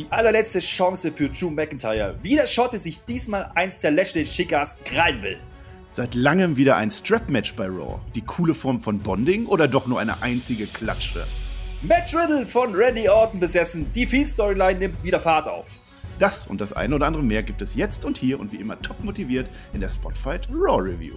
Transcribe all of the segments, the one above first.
Die allerletzte Chance für Drew McIntyre. Wie der Schotte sich diesmal eins der Lashley Chicas krallen will. Seit langem wieder ein Strap-Match bei Raw. Die coole Form von Bonding oder doch nur eine einzige Klatsche? Matt Riddle von Randy Orton besessen. Die Fiend-Storyline nimmt wieder Fahrt auf. Das und das eine oder andere mehr gibt es jetzt und hier und wie immer top motiviert in der Spotfight Raw Review.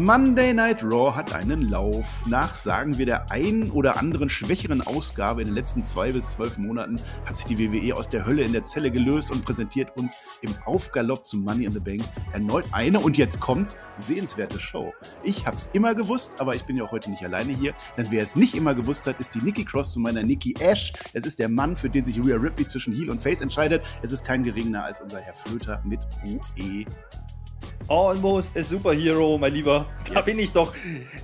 Monday Night Raw hat einen Lauf. Nach, sagen wir, der einen oder anderen schwächeren Ausgabe in den letzten zwei bis zwölf Monaten hat sich die WWE aus der Hölle in der Zelle gelöst und präsentiert uns im Aufgalopp zum Money in the Bank erneut eine und jetzt kommt's, sehenswerte Show. Ich hab's immer gewusst, aber ich bin ja auch heute nicht alleine hier, denn wer es nicht immer gewusst hat, ist die Nikki Cross zu meiner Nikki Ash. Es ist der Mann, für den sich Rhea Ripley zwischen Heel und Face entscheidet. Es ist kein geringerer als unser Herr Flöter mit UE Almost a Superhero, mein Lieber. Da yes. bin ich doch.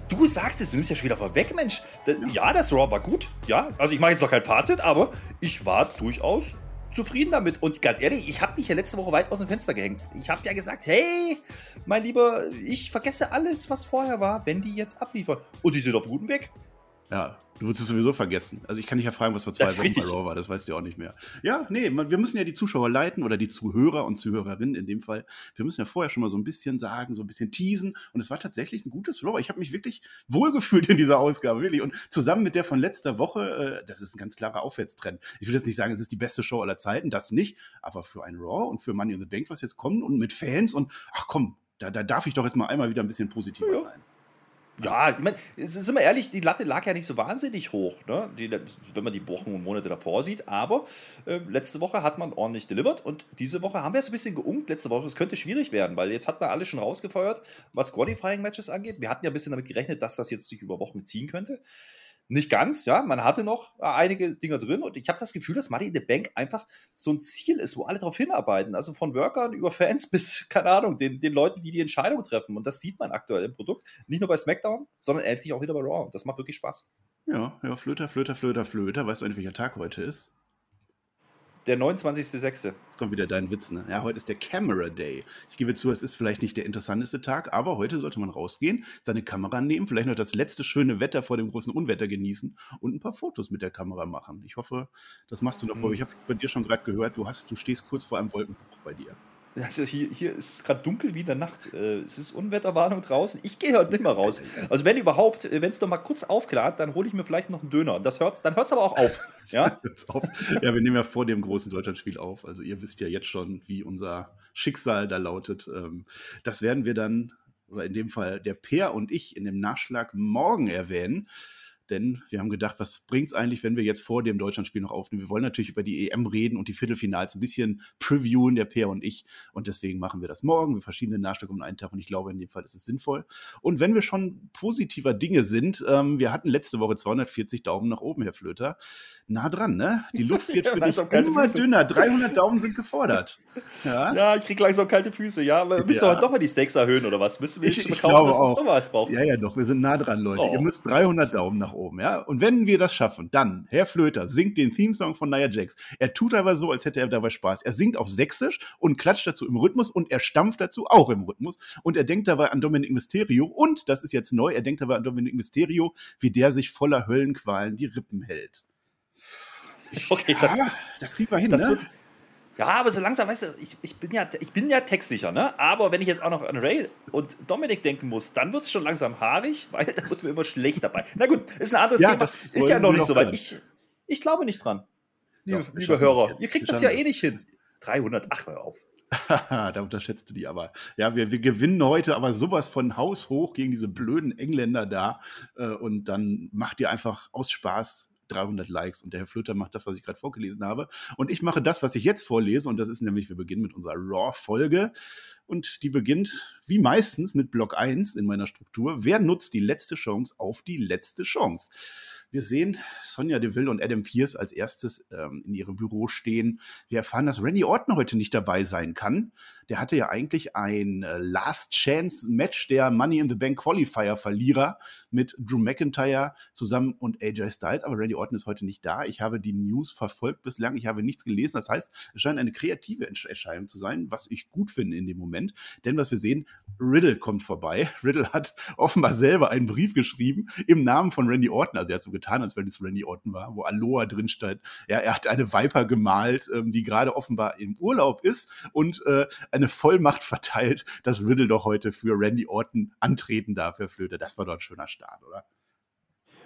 Du sagst es, du nimmst ja schon wieder vorweg, Mensch. Ja. ja, das Raw war gut. Ja, also ich mache jetzt noch kein Fazit, aber ich war durchaus zufrieden damit. Und ganz ehrlich, ich habe mich ja letzte Woche weit aus dem Fenster gehängt. Ich habe ja gesagt, hey, mein Lieber, ich vergesse alles, was vorher war, wenn die jetzt abliefern. Und die sind auf gutem Weg. Ja, du würdest es sowieso vergessen. Also ich kann dich ja fragen, was vor zwei Wochen bei Raw war, das weißt du auch nicht mehr. Ja, nee, wir müssen ja die Zuschauer leiten oder die Zuhörer und Zuhörerinnen in dem Fall. Wir müssen ja vorher schon mal so ein bisschen sagen, so ein bisschen teasen. Und es war tatsächlich ein gutes Raw. Ich habe mich wirklich wohlgefühlt in dieser Ausgabe, wirklich. Und zusammen mit der von letzter Woche, äh, das ist ein ganz klarer Aufwärtstrend. Ich will jetzt nicht sagen, es ist die beste Show aller Zeiten, das nicht. Aber für ein Raw und für Money in the Bank, was jetzt kommt und mit Fans und ach komm, da, da darf ich doch jetzt mal einmal wieder ein bisschen positiver ja. sein. Ja, ich meine, sind wir ehrlich, die Latte lag ja nicht so wahnsinnig hoch, ne? die, wenn man die Wochen und Monate davor sieht. Aber äh, letzte Woche hat man ordentlich delivered und diese Woche haben wir es ein bisschen geungt. Letzte Woche, es könnte schwierig werden, weil jetzt hat man alles schon rausgefeuert, was Qualifying-Matches angeht. Wir hatten ja ein bisschen damit gerechnet, dass das jetzt sich über Wochen ziehen könnte. Nicht ganz, ja. Man hatte noch äh, einige Dinge drin und ich habe das Gefühl, dass Money in the Bank einfach so ein Ziel ist, wo alle darauf hinarbeiten. Also von Workern über Fans bis, keine Ahnung, den, den Leuten, die die Entscheidung treffen. Und das sieht man aktuell im Produkt. Nicht nur bei SmackDown, sondern endlich auch wieder bei Raw. Das macht wirklich Spaß. Ja, ja, Flöter, Flöter, Flöter, Flöter. Weißt du eigentlich, welcher Tag heute ist? Der 29.06. Jetzt kommt wieder dein Witz, ne? Ja, heute ist der Camera Day. Ich gebe zu, es ist vielleicht nicht der interessanteste Tag, aber heute sollte man rausgehen, seine Kamera nehmen, vielleicht noch das letzte schöne Wetter vor dem großen Unwetter genießen und ein paar Fotos mit der Kamera machen. Ich hoffe, das machst du noch vor. Mhm. Ich habe bei dir schon gerade gehört, du hast, du stehst kurz vor einem Wolkenbruch bei dir. Also hier, hier ist gerade dunkel wie in der Nacht. Äh, es ist Unwetterwarnung draußen. Ich gehe heute nicht mehr raus. Also wenn überhaupt, äh, wenn es noch mal kurz aufklart, dann hole ich mir vielleicht noch einen Döner. Das hört's, dann hört es aber auch auf. Ja? auf. ja, wir nehmen ja vor dem großen Deutschlandspiel auf. Also ihr wisst ja jetzt schon, wie unser Schicksal da lautet. Ähm, das werden wir dann, oder in dem Fall der Peer und ich in dem Nachschlag morgen erwähnen denn wir haben gedacht, was bringt es eigentlich, wenn wir jetzt vor dem Deutschlandspiel noch aufnehmen? Wir wollen natürlich über die EM reden und die Viertelfinals ein bisschen previewen, der Peer und ich. Und deswegen machen wir das morgen. Wir verschieben den Nachschlag um einen Tag und ich glaube, in dem Fall ist es sinnvoll. Und wenn wir schon positiver Dinge sind, ähm, wir hatten letzte Woche 240 Daumen nach oben, Herr Flöter. Nah dran, ne? Die Luft wird für dich immer Füße. dünner. 300 Daumen sind gefordert. Ja, ja ich krieg langsam kalte Füße. Ja, aber müssen ja. wir doch mal die Steaks erhöhen oder was? Müssen wir ich, ich glaube auch. Ja, ja, doch. Wir sind nah dran, Leute. Oh. Ihr müsst 300 Daumen nach oben oben, ja. Und wenn wir das schaffen, dann, Herr Flöter singt den Theme-Song von Nia Jax. Er tut aber so, als hätte er dabei Spaß. Er singt auf Sächsisch und klatscht dazu im Rhythmus und er stampft dazu auch im Rhythmus. Und er denkt dabei an Dominic Mysterio und, das ist jetzt neu, er denkt dabei an Dominic Mysterio, wie der sich voller Höllenqualen die Rippen hält. Okay, ja, das, das kriegen wir hin, das ne? Wird, ja, aber so langsam, weißt du, ich, ich, bin, ja, ich bin ja textsicher, ne? Aber wenn ich jetzt auch noch an Ray und Dominik denken muss, dann wird es schon langsam haarig, weil da wird mir immer schlecht dabei. Na gut, ist ein anderes ja, Thema. Ist ja noch nicht so weit. Ich, ich glaube nicht dran. Liebe, Doch, liebe Hörer, ihr kriegt das ja eh nicht hin. 300, ach, hör auf. da unterschätzt du die aber. Ja, wir, wir gewinnen heute aber sowas von Haus hoch gegen diese blöden Engländer da. Äh, und dann macht ihr einfach aus Spaß 300 Likes und der Herr Flöter macht das, was ich gerade vorgelesen habe. Und ich mache das, was ich jetzt vorlese und das ist nämlich, wir beginnen mit unserer Raw-Folge und die beginnt wie meistens mit Block 1 in meiner Struktur. Wer nutzt die letzte Chance auf die letzte Chance? Wir sehen Sonja Deville und Adam Pierce als erstes ähm, in ihrem Büro stehen. Wir erfahren, dass Randy Orton heute nicht dabei sein kann. Der hatte ja eigentlich ein äh, Last Chance Match der Money in the Bank Qualifier Verlierer mit Drew McIntyre zusammen und AJ Styles, aber Randy Orton ist heute nicht da. Ich habe die News verfolgt bislang, ich habe nichts gelesen. Das heißt, es scheint eine kreative Erscheinung zu sein, was ich gut finde in dem Moment. Denn was wir sehen, Riddle kommt vorbei. Riddle hat offenbar selber einen Brief geschrieben im Namen von Randy Orton. Also er hat so getan, als wenn es Randy Orton war, wo Aloha drin stand. Ja, er hat eine Viper gemalt, ähm, die gerade offenbar im Urlaub ist und äh, eine Vollmacht verteilt, dass Riddle doch heute für Randy Orton antreten darf, Herr Flöte. Das war doch ein schöner Start, oder?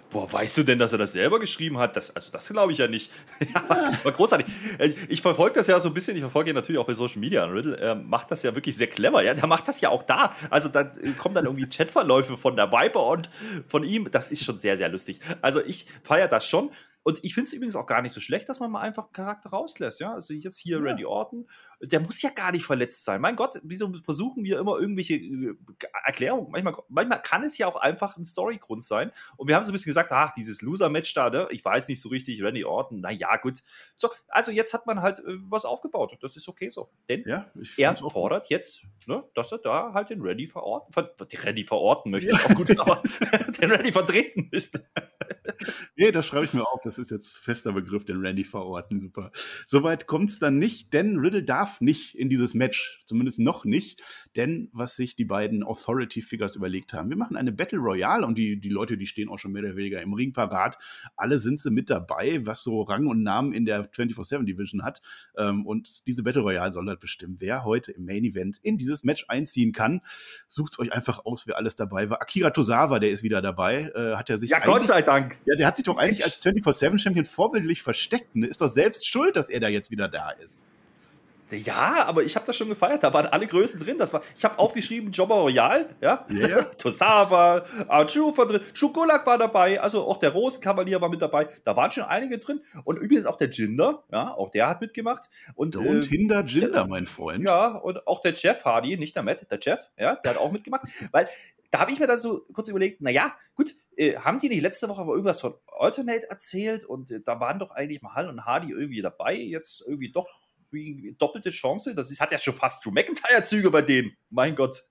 Boah, weißt du denn, dass er das selber geschrieben hat? Das, also das glaube ich ja nicht. ja, war, großartig. Äh, ich verfolge das ja so ein bisschen, ich verfolge ihn natürlich auch bei Social Media. Riddle äh, macht das ja wirklich sehr clever. Ja? Der macht das ja auch da. Also da kommen dann irgendwie Chatverläufe von der Viper und von ihm. Das ist schon sehr, sehr lustig. Also ich feiere das schon. Und ich finde es übrigens auch gar nicht so schlecht, dass man mal einfach einen Charakter rauslässt. Ja? Also jetzt hier ja. Randy Orton, der muss ja gar nicht verletzt sein. Mein Gott, wieso versuchen wir immer irgendwelche äh, Erklärungen? Manchmal, manchmal kann es ja auch einfach ein Storygrund sein. Und wir haben so ein bisschen gesagt, ach, dieses Loser-Match da, ne? ich weiß nicht so richtig, Randy Orton, naja, gut. So, also jetzt hat man halt äh, was aufgebaut. Das ist okay so. Denn ja, er fordert jetzt, ne, dass er da halt den Randy verorten, ver Randy verorten möchte, ja. auch gut, aber den Randy vertreten müsste. nee, das schreibe ich mir auf. Das ist jetzt fester Begriff, den Randy verorten. Super. Soweit kommt es dann nicht, denn Riddle darf nicht in dieses Match, zumindest noch nicht, denn was sich die beiden Authority Figures überlegt haben, wir machen eine Battle Royale und die, die Leute, die stehen auch schon mehr oder weniger im Ring parat, alle sind sie mit dabei, was so Rang und Namen in der 24-7 Division hat ähm, und diese Battle Royale soll halt bestimmen, wer heute im Main Event in dieses Match einziehen kann. Sucht euch einfach aus, wer alles dabei war. Akira Tosawa, der ist wieder dabei, äh, hat er sich Ja, Gott sei Dank. Ja, der hat sich doch eigentlich als 24-7 Champion vorbildlich versteckt. Ne? Ist doch selbst schuld, dass er da jetzt wieder da ist. Ja, aber ich habe das schon gefeiert. Da waren alle Größen drin. Das war, ich habe aufgeschrieben Jobber Royal, ja. Yeah. Tosawa, Arju war drin, Schukolak war dabei, also auch der Rosenkavalier war mit dabei. Da waren schon einige drin. Und übrigens auch der Jinder, ja, auch der hat mitgemacht. Und, Don't äh, hinder Jinder, mein Freund. Ja, und auch der Jeff Hardy, nicht der Matt, der Jeff, ja, der hat auch mitgemacht. Weil da habe ich mir dann so kurz überlegt, naja, gut, äh, haben die nicht letzte Woche aber irgendwas von Alternate erzählt und äh, da waren doch eigentlich Mahal und Hardy irgendwie dabei, jetzt irgendwie doch doppelte Chance. Das ist, hat ja schon fast Drew McIntyre-Züge bei denen. Mein Gott.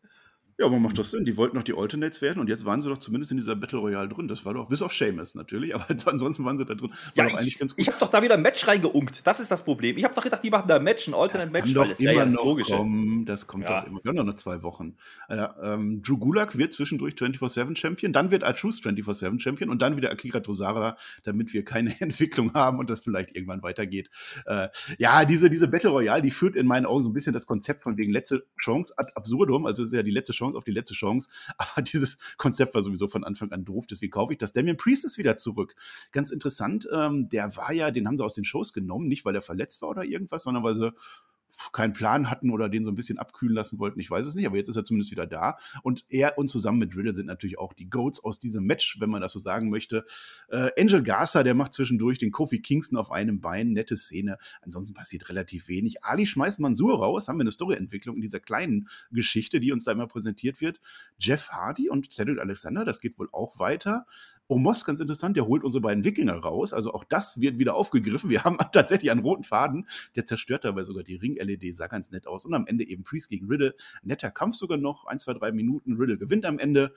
Ja, aber macht das Sinn? Die wollten noch die Alternates werden und jetzt waren sie doch zumindest in dieser Battle Royale drin. Das war doch, bis auf Seamus natürlich, aber ansonsten waren sie da drin. War ja, ich, eigentlich ganz gut. Ich habe doch da wieder ein Match reingeunkt. Das ist das Problem. Ich habe doch gedacht, die machen da ein Match, ein Alternate-Match, weil das wäre ja das Logische. Kommen. Das kommt ja. doch immer. Wir haben doch noch zwei Wochen. Äh, ähm, Drew Gulak wird zwischendurch 24-7-Champion, dann wird Artrus 24-7-Champion und dann wieder Akira Tozawa, damit wir keine Entwicklung haben und das vielleicht irgendwann weitergeht. Äh, ja, diese, diese Battle Royale, die führt in meinen Augen so ein bisschen das Konzept von wegen letzte Chance ad absurdum. Also es ist ja die letzte Chance auf die letzte Chance. Aber dieses Konzept war sowieso von Anfang an doof, deswegen kaufe ich das. Damian Priest ist wieder zurück. Ganz interessant, ähm, der war ja, den haben sie aus den Shows genommen, nicht weil er verletzt war oder irgendwas, sondern weil sie keinen Plan hatten oder den so ein bisschen abkühlen lassen wollten. Ich weiß es nicht, aber jetzt ist er zumindest wieder da. Und er und zusammen mit Riddle sind natürlich auch die Goats aus diesem Match, wenn man das so sagen möchte. Äh, Angel Garza, der macht zwischendurch den Kofi Kingston auf einem Bein. Nette Szene. Ansonsten passiert relativ wenig. Ali schmeißt Mansur raus. Haben wir eine Storyentwicklung in dieser kleinen Geschichte, die uns da immer präsentiert wird. Jeff Hardy und Cedric Alexander, das geht wohl auch weiter. Omos, ganz interessant, der holt unsere beiden Wikinger raus. Also auch das wird wieder aufgegriffen. Wir haben tatsächlich einen roten Faden. Der zerstört dabei sogar die Ring-LED, sah ganz nett aus. Und am Ende eben Priest gegen Riddle. Netter Kampf sogar noch. Ein, zwei, drei Minuten. Riddle gewinnt am Ende.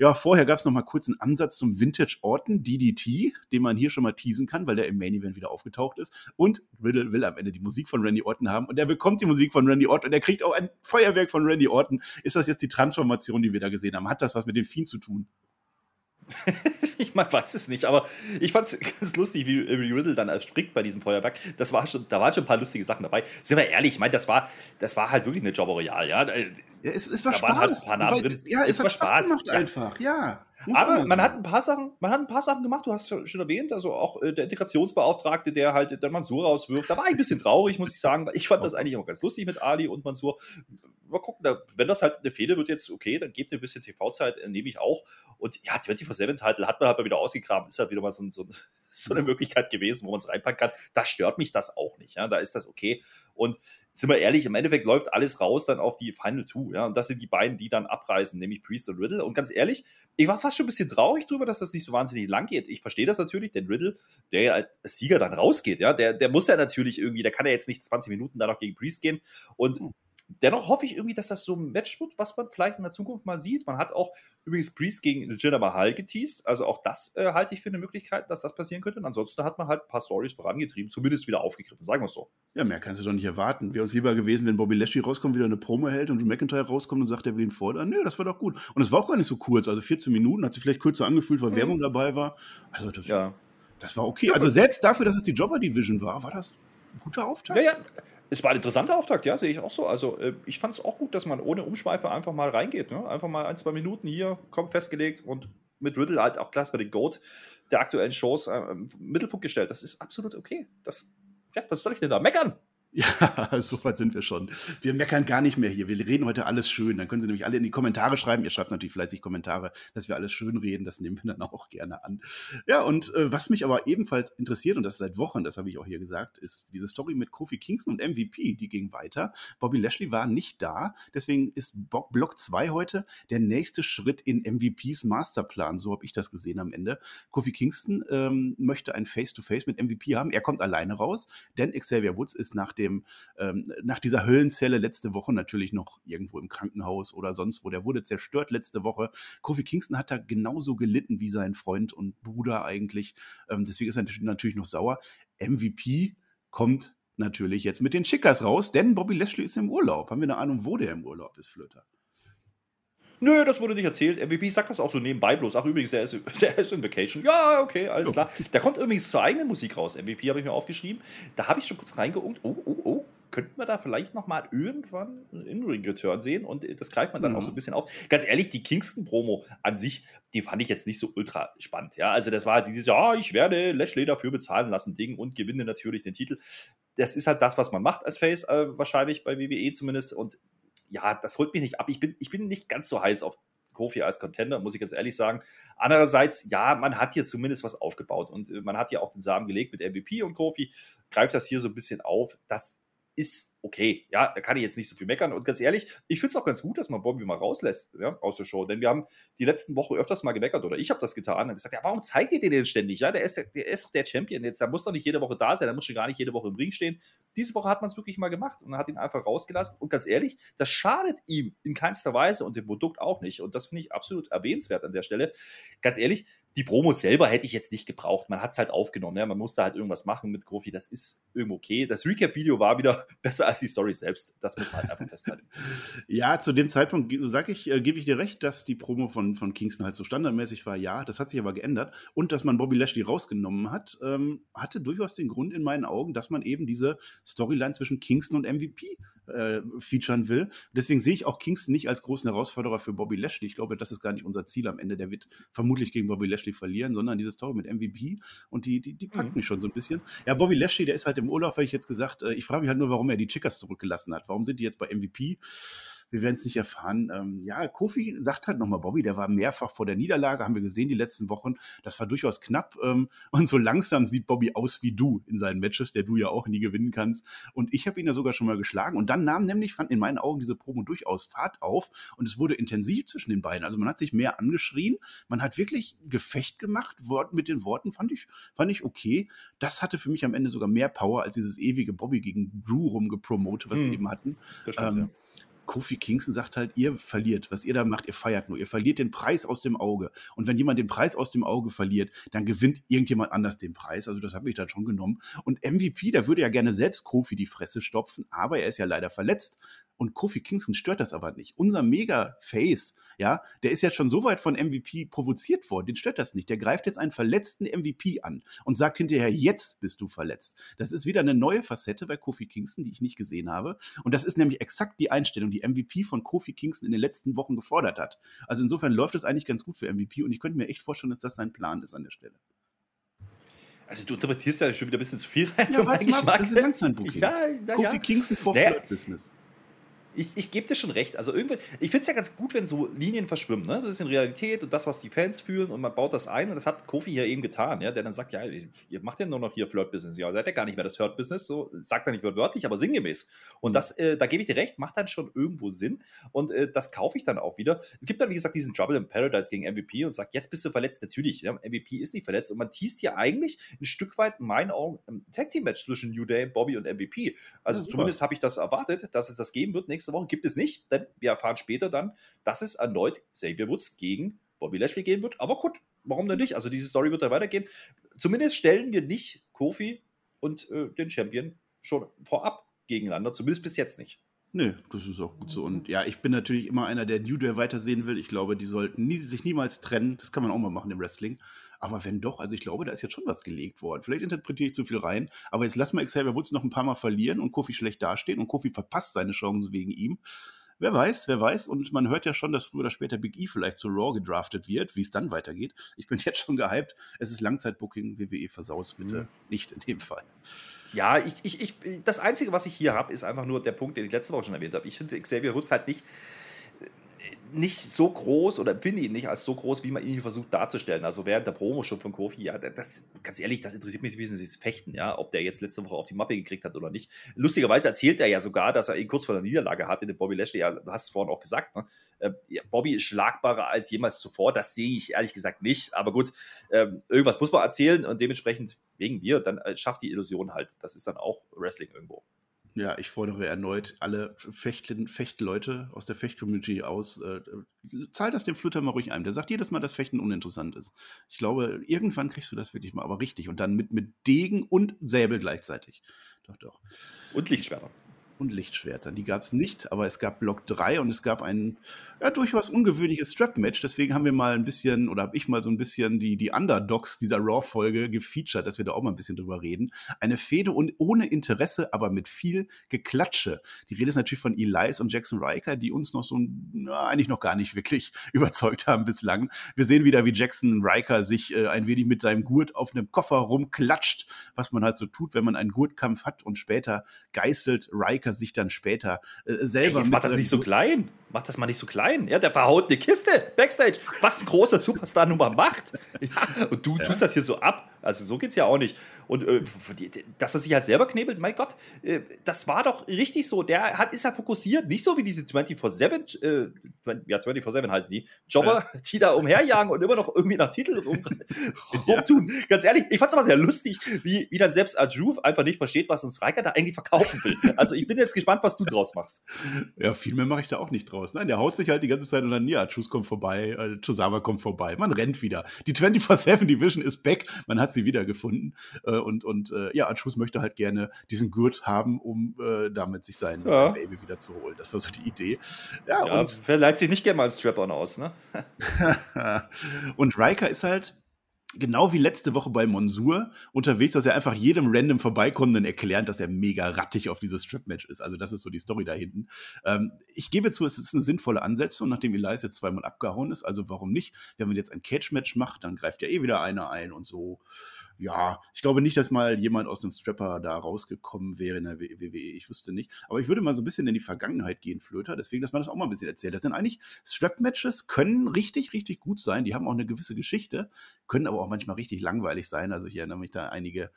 Ja, vorher gab es noch mal kurz einen Ansatz zum Vintage Orton DDT, den man hier schon mal teasen kann, weil der im Main Event wieder aufgetaucht ist. Und Riddle will am Ende die Musik von Randy Orton haben und er bekommt die Musik von Randy Orton und er kriegt auch ein Feuerwerk von Randy Orton. Ist das jetzt die Transformation, die wir da gesehen haben? Hat das was mit dem Fiend zu tun? ich mein, weiß es nicht, aber ich fand es ganz lustig, wie, wie Riddle dann erstrickt bei diesem Feuerwerk. Das war schon, da waren schon ein paar lustige Sachen dabei. Sind wir ehrlich, ich meine, das war, das war halt wirklich eine Job Royal, ja. ja es, es war da Spaß. Halt ein paar Namen drin. Ja, es, es war Spaß, Spaß gemacht ja. einfach, ja. Aber man hat ein paar Sachen, man hat ein paar Sachen gemacht, du hast es schon erwähnt, also auch äh, der Integrationsbeauftragte, der halt der Mansur rauswirft, da war ich ein bisschen traurig, muss ich sagen, weil ich fand das eigentlich auch ganz lustig mit Ali und Mansur mal gucken, da, wenn das halt eine Fehde wird jetzt, okay, dann gebt ihr ein bisschen TV-Zeit, äh, nehme ich auch. Und ja, 24-7-Title hat man halt mal wieder ausgegraben, ist halt wieder mal so, so, so eine Möglichkeit gewesen, wo man es reinpacken kann. Da stört mich das auch nicht, ja, da ist das okay. Und sind wir ehrlich, im Endeffekt läuft alles raus dann auf die Final Two, ja, und das sind die beiden, die dann abreisen, nämlich Priest und Riddle. Und ganz ehrlich, ich war fast schon ein bisschen traurig drüber, dass das nicht so wahnsinnig lang geht. Ich verstehe das natürlich, denn Riddle, der ja als Sieger dann rausgeht, ja, der, der muss ja natürlich irgendwie, der kann ja jetzt nicht 20 Minuten da noch gegen Priest gehen und hm dennoch hoffe ich irgendwie, dass das so ein Match wird, was man vielleicht in der Zukunft mal sieht. Man hat auch übrigens Priest gegen Jinder Mahal geteased. Also auch das äh, halte ich für eine Möglichkeit, dass das passieren könnte. Und ansonsten hat man halt ein paar Stories vorangetrieben, zumindest wieder aufgegriffen, sagen wir es so. Ja, mehr kannst du doch nicht erwarten. Wäre uns lieber gewesen, wenn Bobby Lashley rauskommt, wieder eine Promo hält und McIntyre rauskommt und sagt, er will ihn fordern. Nö, das war doch gut. Und es war auch gar nicht so kurz. Also 14 Minuten, hat sich vielleicht kürzer angefühlt, weil mhm. Werbung dabei war. Also das, ja. das war okay. Also selbst dafür, dass es die Jobber Division war, war das guter Auftakt. Ja, ja es war ein interessanter Auftakt, ja, sehe ich auch so. Also äh, ich fand es auch gut, dass man ohne Umschweife einfach mal reingeht. Ne? Einfach mal ein, zwei Minuten hier, kommt festgelegt und mit Riddle halt auch bei den Goat der aktuellen Shows äh, im Mittelpunkt gestellt. Das ist absolut okay. Das, ja, was soll ich denn da meckern? Ja, so weit sind wir schon. Wir meckern gar nicht mehr hier. Wir reden heute alles schön. Dann können Sie nämlich alle in die Kommentare schreiben. Ihr schreibt natürlich fleißig Kommentare, dass wir alles schön reden. Das nehmen wir dann auch gerne an. Ja, und äh, was mich aber ebenfalls interessiert, und das seit Wochen, das habe ich auch hier gesagt, ist diese Story mit Kofi Kingston und MVP. Die ging weiter. Bobby Lashley war nicht da. Deswegen ist Block 2 heute der nächste Schritt in MVPs Masterplan. So habe ich das gesehen am Ende. Kofi Kingston ähm, möchte ein Face-to-Face -face mit MVP haben. Er kommt alleine raus, denn Xavier Woods ist nach dem, ähm, nach dieser Höllenzelle letzte Woche natürlich noch irgendwo im Krankenhaus oder sonst wo. Der wurde zerstört letzte Woche. Kofi Kingston hat da genauso gelitten wie sein Freund und Bruder eigentlich. Ähm, deswegen ist er natürlich noch sauer. MVP kommt natürlich jetzt mit den Chickers raus, denn Bobby Lashley ist im Urlaub. Haben wir eine Ahnung, wo der im Urlaub ist, Flöter? Nö, das wurde nicht erzählt. MVP sagt das auch so nebenbei bloß. Ach, übrigens, der ist, der ist in Vacation. Ja, okay, alles klar. Da kommt übrigens zur eigenen Musik raus. MVP habe ich mir aufgeschrieben. Da habe ich schon kurz reingeungt. Oh, oh, oh. Könnten wir da vielleicht nochmal irgendwann einen In-Ring-Return sehen? Und das greift man dann mhm. auch so ein bisschen auf. Ganz ehrlich, die Kingston-Promo an sich, die fand ich jetzt nicht so ultra spannend. Ja, also das war halt dieses, ja, ich werde Lashley dafür bezahlen lassen Ding und gewinne natürlich den Titel. Das ist halt das, was man macht als Face, äh, wahrscheinlich bei WWE zumindest. Und ja, das holt mich nicht ab. Ich bin, ich bin nicht ganz so heiß auf Kofi als Contender, muss ich ganz ehrlich sagen. Andererseits, ja, man hat hier zumindest was aufgebaut und äh, man hat ja auch den Samen gelegt mit MVP und Kofi, greift das hier so ein bisschen auf. Das ist okay. Ja, da kann ich jetzt nicht so viel meckern. Und ganz ehrlich, ich finde es auch ganz gut, dass man Bobby mal rauslässt ja, aus der Show. Denn wir haben die letzten Wochen öfters mal gemeckert, oder ich habe das getan und gesagt, ja, warum zeigt ihr den denn ständig? Ja, der ist, der, der ist doch der Champion jetzt. Der muss doch nicht jede Woche da sein, der muss schon gar nicht jede Woche im Ring stehen. Diese Woche hat man es wirklich mal gemacht und hat ihn einfach rausgelassen. Und ganz ehrlich, das schadet ihm in keinster Weise und dem Produkt auch nicht. Und das finde ich absolut erwähnenswert an der Stelle. Ganz ehrlich, die Promo selber hätte ich jetzt nicht gebraucht. Man hat es halt aufgenommen. Ja? Man musste halt irgendwas machen mit Kofi. Das ist irgendwo okay. Das Recap-Video war wieder besser als die Story selbst. Das muss man halt einfach festhalten. ja, zu dem Zeitpunkt sage ich, äh, gebe ich dir recht, dass die Promo von, von Kingston halt so standardmäßig war. Ja, das hat sich aber geändert. Und dass man Bobby Lashley rausgenommen hat, ähm, hatte durchaus den Grund in meinen Augen, dass man eben diese Storyline zwischen Kingston und MVP äh, featuren will. Deswegen sehe ich auch Kingston nicht als großen Herausforderer für Bobby Lashley. Ich glaube, das ist gar nicht unser Ziel am Ende. Der wird vermutlich gegen Bobby Lashley verlieren, sondern diese Story mit MVP und die, die, die packt mhm. mich schon so ein bisschen. Ja, Bobby Lashley, der ist halt im Urlaub, weil ich jetzt gesagt, äh, ich frage mich halt nur, warum er die Chickers zurückgelassen hat. Warum sind die jetzt bei MVP? Wir werden es nicht erfahren. Ähm, ja, Kofi sagt halt nochmal, Bobby, der war mehrfach vor der Niederlage, haben wir gesehen die letzten Wochen. Das war durchaus knapp. Ähm, und so langsam sieht Bobby aus wie du in seinen Matches, der du ja auch nie gewinnen kannst. Und ich habe ihn ja sogar schon mal geschlagen. Und dann nahm nämlich, fand in meinen Augen diese Promo durchaus Fahrt auf. Und es wurde intensiv zwischen den beiden. Also man hat sich mehr angeschrien. Man hat wirklich Gefecht gemacht. Wort mit den Worten fand ich, fand ich okay. Das hatte für mich am Ende sogar mehr Power als dieses ewige Bobby gegen Drew rumgepromote, was hm. wir eben hatten. Das stimmt, ähm, ja. Kofi Kingston sagt halt, ihr verliert. Was ihr da macht, ihr feiert nur. Ihr verliert den Preis aus dem Auge. Und wenn jemand den Preis aus dem Auge verliert, dann gewinnt irgendjemand anders den Preis. Also das habe ich dann schon genommen. Und MVP, der würde ja gerne selbst Kofi die Fresse stopfen, aber er ist ja leider verletzt. Und Kofi Kingston stört das aber nicht. Unser Mega-Face, ja, der ist ja schon so weit von MVP provoziert worden, den stört das nicht. Der greift jetzt einen verletzten MVP an und sagt hinterher, jetzt bist du verletzt. Das ist wieder eine neue Facette bei Kofi Kingston, die ich nicht gesehen habe. Und das ist nämlich exakt die Einstellung, die MVP von Kofi Kingston in den letzten Wochen gefordert hat. Also insofern läuft es eigentlich ganz gut für MVP und ich könnte mir echt vorstellen, dass das sein Plan ist an der Stelle. Also du interpretierst ja schon wieder ein bisschen zu viel rein ja, für meinen Geschmack. Das ist Langzeit-Booking. Ja, Kofi ja. Kingston for naja. Flirt Business. Ich, ich gebe dir schon recht. Also irgendwie, ich finde es ja ganz gut, wenn so Linien verschwimmen. Ne? Das ist in Realität und das, was die Fans fühlen und man baut das ein. Und das hat Kofi hier eben getan, ja, der dann sagt, ja, ihr macht ja nur noch hier Flirt-Business. Ja, seid ja gar nicht mehr das Hurt-Business. So sagt er nicht wörtlich, aber sinngemäß. Und das, äh, da gebe ich dir recht, macht dann schon irgendwo Sinn. Und äh, das kaufe ich dann auch wieder. Es gibt dann, wie gesagt, diesen Trouble in Paradise gegen MVP und sagt, jetzt bist du verletzt. Natürlich, ja, MVP ist nicht verletzt. Und man teast hier eigentlich ein Stück weit in meinen Augen ein Tag-Team-Match zwischen New Day, Bobby und MVP. Also ja, zumindest habe ich das erwartet, dass es das geben wird. Nächste Woche gibt es nicht, denn wir erfahren später dann, dass es erneut Xavier Woods gegen Bobby Lashley gehen wird. Aber gut, warum denn nicht? Also diese Story wird da weitergehen. Zumindest stellen wir nicht Kofi und äh, den Champion schon vorab gegeneinander, zumindest bis jetzt nicht. Nö, das ist auch gut so. Und ja, ich bin natürlich immer einer, der New Day weitersehen will. Ich glaube, die sollten nie, sich niemals trennen. Das kann man auch mal machen im Wrestling. Aber wenn doch, also ich glaube, da ist jetzt schon was gelegt worden. Vielleicht interpretiere ich zu viel rein. Aber jetzt lass mal Xavier Woods noch ein paar Mal verlieren und Kofi schlecht dastehen und Kofi verpasst seine Chancen wegen ihm. Wer weiß, wer weiß. Und man hört ja schon, dass früher oder später Big E vielleicht zu Raw gedraftet wird, wie es dann weitergeht. Ich bin jetzt schon gehypt. Es ist Langzeitbooking, WWE versaut bitte mhm. nicht in dem Fall. Ja, ich, ich, ich, das Einzige, was ich hier habe, ist einfach nur der Punkt, den ich letzte Woche schon erwähnt habe. Ich finde Xavier Woods halt nicht nicht so groß oder finde ihn nicht als so groß, wie man ihn versucht darzustellen. Also während der Promo schon von Kofi, ja, das, ganz ehrlich, das interessiert mich ein bisschen dieses Fechten, ja, ob der jetzt letzte Woche auf die Mappe gekriegt hat oder nicht. Lustigerweise erzählt er ja sogar, dass er ihn kurz vor der Niederlage hatte, den Bobby Lashley, ja, du hast es vorhin auch gesagt, ne? äh, ja, Bobby ist schlagbarer als jemals zuvor, das sehe ich ehrlich gesagt nicht, aber gut, äh, irgendwas muss man erzählen und dementsprechend wegen mir, dann äh, schafft die Illusion halt, das ist dann auch Wrestling irgendwo. Ja, ich fordere erneut alle Fechtleute aus der Fecht-Community aus, äh, zahlt das dem Flutter mal ruhig ein. Der sagt jedes Mal, dass Fechten uninteressant ist. Ich glaube, irgendwann kriegst du das wirklich mal, aber richtig. Und dann mit, mit Degen und Säbel gleichzeitig. Doch, doch. Und Lichtschwerter und Lichtschwertern. Die gab es nicht, aber es gab Block 3 und es gab ein ja, durchaus ungewöhnliches Strap-Match. Deswegen haben wir mal ein bisschen, oder habe ich mal so ein bisschen die, die Underdogs dieser Raw-Folge gefeatured, dass wir da auch mal ein bisschen drüber reden. Eine Fehde und ohne Interesse, aber mit viel Geklatsche. Die Rede ist natürlich von Elias und Jackson Riker, die uns noch so na, eigentlich noch gar nicht wirklich überzeugt haben bislang. Wir sehen wieder, wie Jackson Riker sich äh, ein wenig mit seinem Gurt auf einem Koffer rumklatscht, was man halt so tut, wenn man einen Gurtkampf hat und später geißelt Riker Amerika sich dann später äh, selber. Ey, jetzt macht das nicht so klein. Mach das mal nicht so klein. Ja, der verhaut eine Kiste backstage. Was ein großer Superstar nun mal macht. Ja, und du ja. tust das hier so ab. Also so geht es ja auch nicht. Und äh, dass er sich halt selber knebelt, mein Gott, äh, das war doch richtig so. Der hat, ist ja fokussiert. Nicht so wie diese 24-7, äh, ja, 24-7 heißen die, Jobber, ja. die da umherjagen und immer noch irgendwie nach Titeln rum, rumtun. Ganz ehrlich, ich fand es aber sehr lustig, wie, wie dann selbst Arjuf einfach nicht versteht, was uns Riker da eigentlich verkaufen will. Also ich bin jetzt gespannt, was du draus machst. Ja, viel mehr mache ich da auch nicht draus. Nein, der haut sich halt die ganze Zeit und dann, ja, Chus kommt vorbei, äh, Tosawa kommt vorbei. Man rennt wieder. Die 24-7 Division ist back. Man hat sie wiedergefunden. Äh, und und äh, ja, Chus möchte halt gerne diesen Gurt haben, um äh, damit sich sein, ja. sein Baby wieder zu holen. Das war so die Idee. Ja, ja und wer leiht sich nicht gerne mal als Strap-on aus, ne? und Riker ist halt genau wie letzte Woche bei Monsur unterwegs, dass er einfach jedem random Vorbeikommenden erklärt, dass er mega rattig auf dieses Strip-Match ist. Also das ist so die Story da hinten. Ähm, ich gebe zu, es ist eine sinnvolle Ansetzung, nachdem Elias jetzt zweimal abgehauen ist. Also warum nicht? Wenn man jetzt ein Catch-Match macht, dann greift ja eh wieder einer ein und so ja, ich glaube nicht, dass mal jemand aus dem Strapper da rausgekommen wäre in der WWE. Ich wüsste nicht. Aber ich würde mal so ein bisschen in die Vergangenheit gehen, Flöter. Deswegen, dass man das auch mal ein bisschen erzählt. Das sind eigentlich Strap-Matches, können richtig, richtig gut sein. Die haben auch eine gewisse Geschichte, können aber auch manchmal richtig langweilig sein. Also ich erinnere mich da einige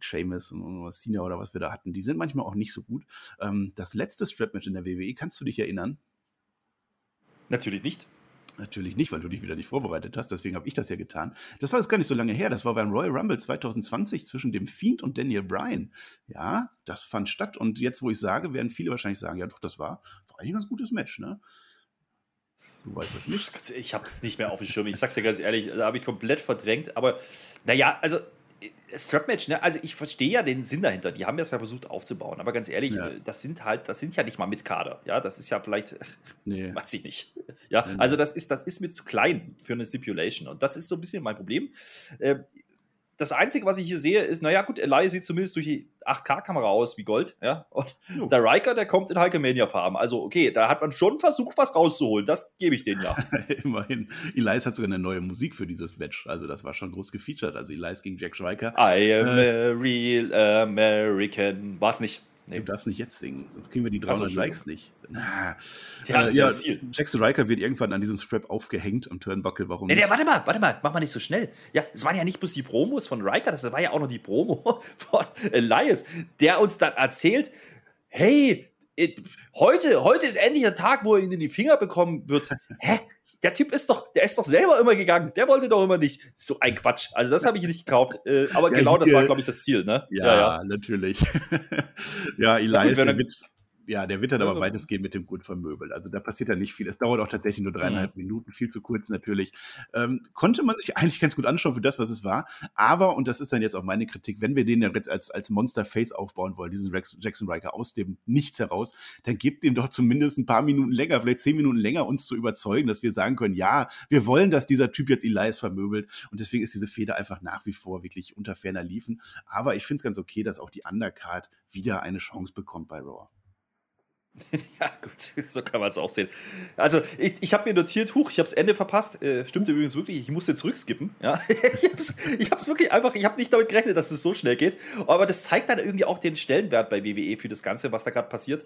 Seamus und Cena oder was wir da hatten. Die sind manchmal auch nicht so gut. Ähm, das letzte Strap-Match in der WWE, kannst du dich erinnern? Natürlich nicht. Natürlich nicht, weil du dich wieder nicht vorbereitet hast. Deswegen habe ich das ja getan. Das war jetzt gar nicht so lange her. Das war beim Royal Rumble 2020 zwischen dem Fiend und Daniel Bryan. Ja, das fand statt. Und jetzt, wo ich sage, werden viele wahrscheinlich sagen, ja doch, das war, war eigentlich ein ganz gutes Match, ne? Du weißt es nicht. Ich habe es nicht mehr auf dem Schirm. Ich sag's dir ganz ehrlich, da habe ich komplett verdrängt. Aber naja, also Strap-Match, ne? Also ich verstehe ja den Sinn dahinter. Die haben das ja versucht aufzubauen. Aber ganz ehrlich, ja. Äh, das sind halt, das sind ja nicht mal mit Kader. Ja, das ist ja vielleicht, nee. weiß ich nicht. Ja, also das ist, das ist mir zu klein für eine Stipulation. Und das ist so ein bisschen mein Problem. Das Einzige, was ich hier sehe, ist, naja, gut, Eli sieht zumindest durch die 8K-Kamera aus wie Gold, ja. Und jo. der Riker, der kommt in Hulkamania-Farben. Also, okay, da hat man schon versucht, was rauszuholen. Das gebe ich denen ja. Immerhin. Elias hat sogar eine neue Musik für dieses Match. Also, das war schon groß gefeatured. Also, Elias gegen Jack Riker. I am äh, a real American. War es nicht. Nee. Du darfst nicht jetzt singen, sonst kriegen wir die 300 so, Likes nicht. Na, ja, äh, ja Jackson Riker wird irgendwann an diesem Strap aufgehängt am Turnbuckle. Warum nee, nee, warte mal, warte mal, mach mal nicht so schnell. Ja, es waren ja nicht bloß die Promos von Riker, das war ja auch noch die Promo von Elias, der uns dann erzählt, hey, heute, heute ist endlich der Tag, wo er ihn in die Finger bekommen wird. Hä? Der Typ ist doch, der ist doch selber immer gegangen. Der wollte doch immer nicht. So ein Quatsch. Also das habe ich nicht gekauft. Äh, aber ja, genau hier, das war, glaube ich, das Ziel, ne? Ja, ja, ja. natürlich. ja, Elias, der wird, ja, der wird dann aber weitestgehend mit dem Grund vermöbelt. Also da passiert dann nicht viel. Es dauert auch tatsächlich nur dreieinhalb mhm. Minuten, viel zu kurz natürlich. Ähm, konnte man sich eigentlich ganz gut anschauen für das, was es war. Aber, und das ist dann jetzt auch meine Kritik, wenn wir den ja jetzt als, als Monster-Face aufbauen wollen, diesen Rex, Jackson Riker aus dem Nichts heraus, dann gebt ihm doch zumindest ein paar Minuten länger, vielleicht zehn Minuten länger, uns zu überzeugen, dass wir sagen können, ja, wir wollen, dass dieser Typ jetzt Elias vermöbelt. Und deswegen ist diese Feder einfach nach wie vor wirklich unter ferner Liefen. Aber ich finde es ganz okay, dass auch die Undercard wieder eine Chance bekommt bei Raw. Ja, gut, so kann man es auch sehen. Also, ich, ich habe mir notiert, huch, ich habe das Ende verpasst. Äh, stimmte übrigens wirklich, ich musste zurückskippen. Ja? ich habe es ich wirklich einfach, ich habe nicht damit gerechnet, dass es so schnell geht. Aber das zeigt dann irgendwie auch den Stellenwert bei WWE für das Ganze, was da gerade passiert.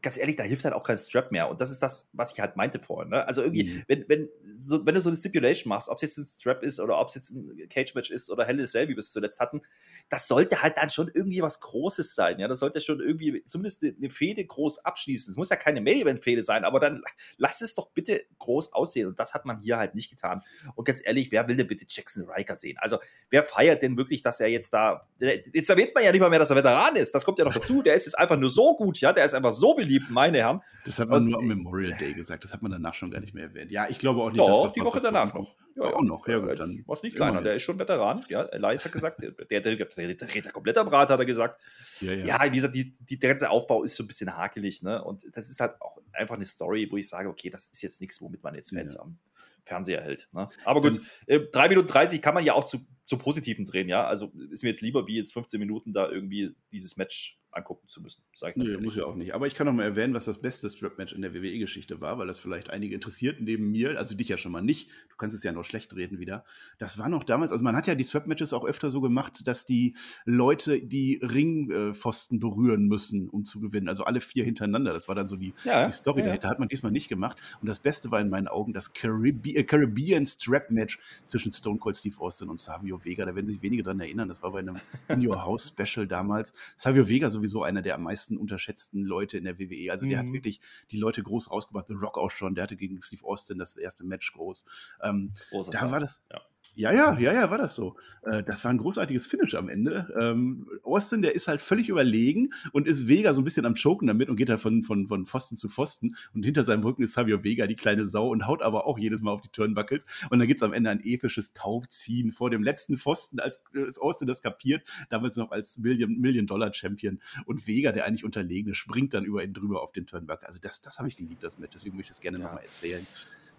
Ganz ehrlich, da hilft halt auch kein Strap mehr. Und das ist das, was ich halt meinte vorhin. Ne? Also, irgendwie, mhm. wenn, wenn, so, wenn du so eine Stipulation machst, ob es jetzt ein Strap ist oder ob es jetzt ein Cage-Match ist oder Hell in Cell, wie wir es zuletzt hatten, das sollte halt dann schon irgendwie was Großes sein. Ja, das sollte schon irgendwie zumindest eine Fehde groß abschließen abschließen. Es muss ja keine Main-Event-Fehde sein, aber dann lass es doch bitte groß aussehen. Und das hat man hier halt nicht getan. Und ganz ehrlich, wer will denn bitte Jackson Riker sehen? Also, wer feiert denn wirklich, dass er jetzt da. Jetzt erwähnt man ja nicht mal mehr, dass er Veteran ist. Das kommt ja noch dazu. Der ist jetzt einfach nur so gut, ja. Der ist einfach so beliebt, meine Herren. Das hat man Und, nur am Memorial Day gesagt. Das hat man danach schon gar nicht mehr erwähnt. Ja, ich glaube auch nicht, doch, dass die Woche danach noch. Ja, auch noch. Ja, gut, dann. Was nicht kleiner. Der ist schon Veteran. Ja, Elias hat gesagt, der, der, der, komplett am Rad, hat er gesagt. Ja, ja. ja wie gesagt, die, die, der ganze Aufbau ist so ein bisschen hakelig, ne? Und das ist halt auch einfach eine Story, wo ich sage, okay, das ist jetzt nichts, womit man jetzt Fans ja. am Fernseher hält. Ne? Aber gut, äh, 3 Minuten 30 kann man ja auch zu, zu Positiven drehen, ja. Also ist mir jetzt lieber, wie jetzt 15 Minuten da irgendwie dieses Match angucken zu müssen. Sag ich nee, muss ja auch nicht. Aber ich kann noch mal erwähnen, was das beste Strap-Match in der WWE-Geschichte war, weil das vielleicht einige interessiert neben mir, also dich ja schon mal nicht. Du kannst es ja noch schlecht reden wieder. Das war noch damals, also man hat ja die Strap-Matches auch öfter so gemacht, dass die Leute die Ringpfosten berühren müssen, um zu gewinnen. Also alle vier hintereinander. Das war dann so die, ja, die Story ja. dahinter. Hat man diesmal nicht gemacht. Und das Beste war in meinen Augen das Caribbean, Caribbean Strap-Match zwischen Stone Cold Steve Austin und Savio Vega. Da werden sich wenige dran erinnern. Das war bei einem In Your House Special damals. Savio Vega so sowieso einer der am meisten unterschätzten Leute in der WWE. Also der mhm. hat wirklich die Leute groß rausgebracht. The Rock auch schon, der hatte gegen Steve Austin das erste Match groß. Ähm, da war das. Ja. Ja, ja, ja, ja, war das so. Äh, das war ein großartiges Finish am Ende. Ähm, Austin, der ist halt völlig überlegen und ist Vega so ein bisschen am Choken damit und geht halt von, von, von Pfosten zu Pfosten. Und hinter seinem Rücken ist Savio Vega, die kleine Sau, und haut aber auch jedes Mal auf die Turnbuckles. Und dann gibt es am Ende ein episches Taufziehen vor dem letzten Pfosten, als, als Austin das kapiert, damals noch als Million-Dollar-Champion. und Vega, der eigentlich Unterlegene, springt dann über ihn drüber auf den Turnbuckle. Also das, das habe ich geliebt, das Match. Deswegen möchte ich das gerne ja. nochmal erzählen.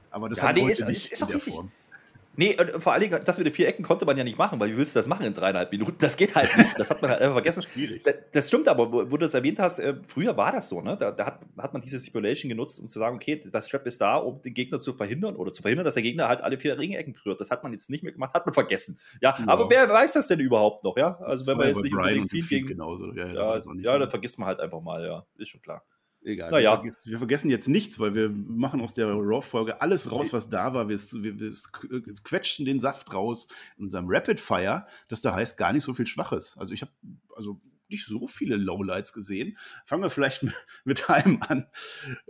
Aber das ja, nee, ist, ist, ist auch richtig. Form. Nee, und vor allen Dingen, das mit den vier Ecken konnte man ja nicht machen, weil wie willst du das machen in dreieinhalb Minuten? Das geht halt nicht. Das hat man halt einfach vergessen. Schwierig. Das, stimmt aber, wo, du das erwähnt hast, äh, früher war das so, ne? Da, da, hat, hat man diese Stipulation genutzt, um zu sagen, okay, das Strap ist da, um den Gegner zu verhindern oder zu verhindern, dass der Gegner halt alle vier Ringecken berührt. Das hat man jetzt nicht mehr gemacht, hat man vergessen. Ja, ja. aber wer weiß das denn überhaupt noch, ja? Also wenn man jetzt nicht unbedingt viel gegen. Genauso. Ja, ja, ja, ja da vergisst man halt einfach mal, ja. Ist schon klar. Egal. Naja. Wir, vergessen, wir, vergessen jetzt nichts, weil wir machen aus der Raw-Folge alles raus, was da war. Wir, wir, wir, quetschen den Saft raus in unserem Rapid Fire, das da heißt gar nicht so viel Schwaches. Also ich habe, also nicht so viele Lowlights gesehen. Fangen wir vielleicht mit einem an.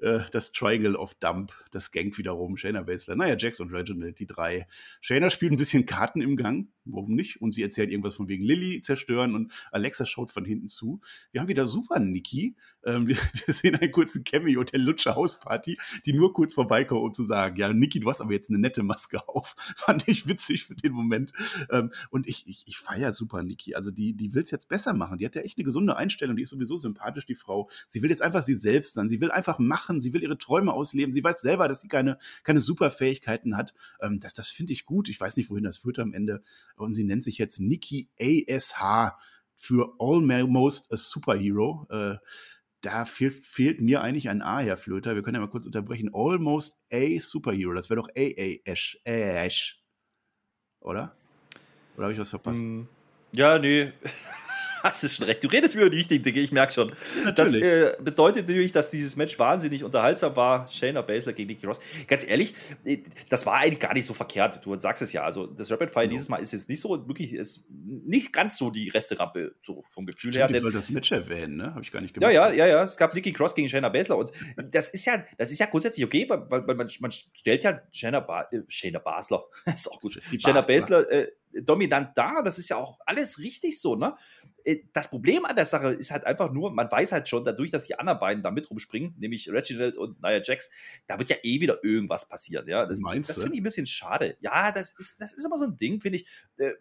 Äh, das Triangle of Dump, das gangt wiederum Shayna Baszler. Naja, Jax und Reginald, die drei. Shayna spielt ein bisschen Karten im Gang, warum nicht? Und sie erzählt irgendwas von wegen Lilly zerstören und Alexa schaut von hinten zu. Wir haben wieder Super Nikki. Ähm, wir, sehen einen kurzen Cameo der Lutscher Hausparty, die nur kurz vorbeikommt, um zu sagen, ja, Nikki, du hast aber jetzt eine nette Maske auf. Fand ich witzig für den Moment. Ähm, und ich, ich, ich feiere Super Nikki. Also die, die will es jetzt besser machen. Die hat ja echt eine gesunde Einstellung. Die ist sowieso sympathisch, die Frau. Sie will jetzt einfach sie selbst sein. Sie will einfach machen. Sie will ihre Träume ausleben. Sie weiß selber, dass sie keine, keine Superfähigkeiten hat. Ähm, das das finde ich gut. Ich weiß nicht, wohin das führt am Ende. Und sie nennt sich jetzt Nikki ASH für Almost a Superhero. Äh, da fehlt, fehlt, mir eigentlich ein A, Herr Flöter. Wir können ja mal kurz unterbrechen. Almost a Superhero. Das wäre doch A-A-Ash. Ash. Oder? Oder habe ich was verpasst? Mm, ja, nee. Hast du schon recht. Du redest mir über die wichtigen Dinge, ich merke schon. Natürlich. Das äh, bedeutet natürlich, dass dieses Match wahnsinnig unterhaltsam war. Shayna Baszler gegen Nikki Ross. Ganz ehrlich, äh, das war eigentlich gar nicht so verkehrt. Du sagst es ja. Also, das Rapid Fire no. dieses Mal ist jetzt nicht so, wirklich, ist nicht ganz so die Resterampe, so vom Gefühl Stimmt, her. Ich soll das Match erwähnen, ne? Habe ich gar nicht gemacht. Ja, ja, ja, ja. Es gab Nikki Cross gegen Shayna Baszler und das ist ja, das ist ja grundsätzlich okay, weil, weil man, man stellt ja Shayna, ba äh, Shayna Basler, ist auch gut, Shayna Baszler äh, dominant da. Das ist ja auch alles richtig so, ne? Äh, das Problem an der Sache ist halt einfach nur, man weiß halt schon, dadurch, dass die anderen beiden da mit rumspringen, nämlich Reginald und Nia Jax, da wird ja eh wieder irgendwas passieren. Ja? Das, das finde ich ein bisschen schade. Ja, das ist, das ist immer so ein Ding, finde ich. Äh,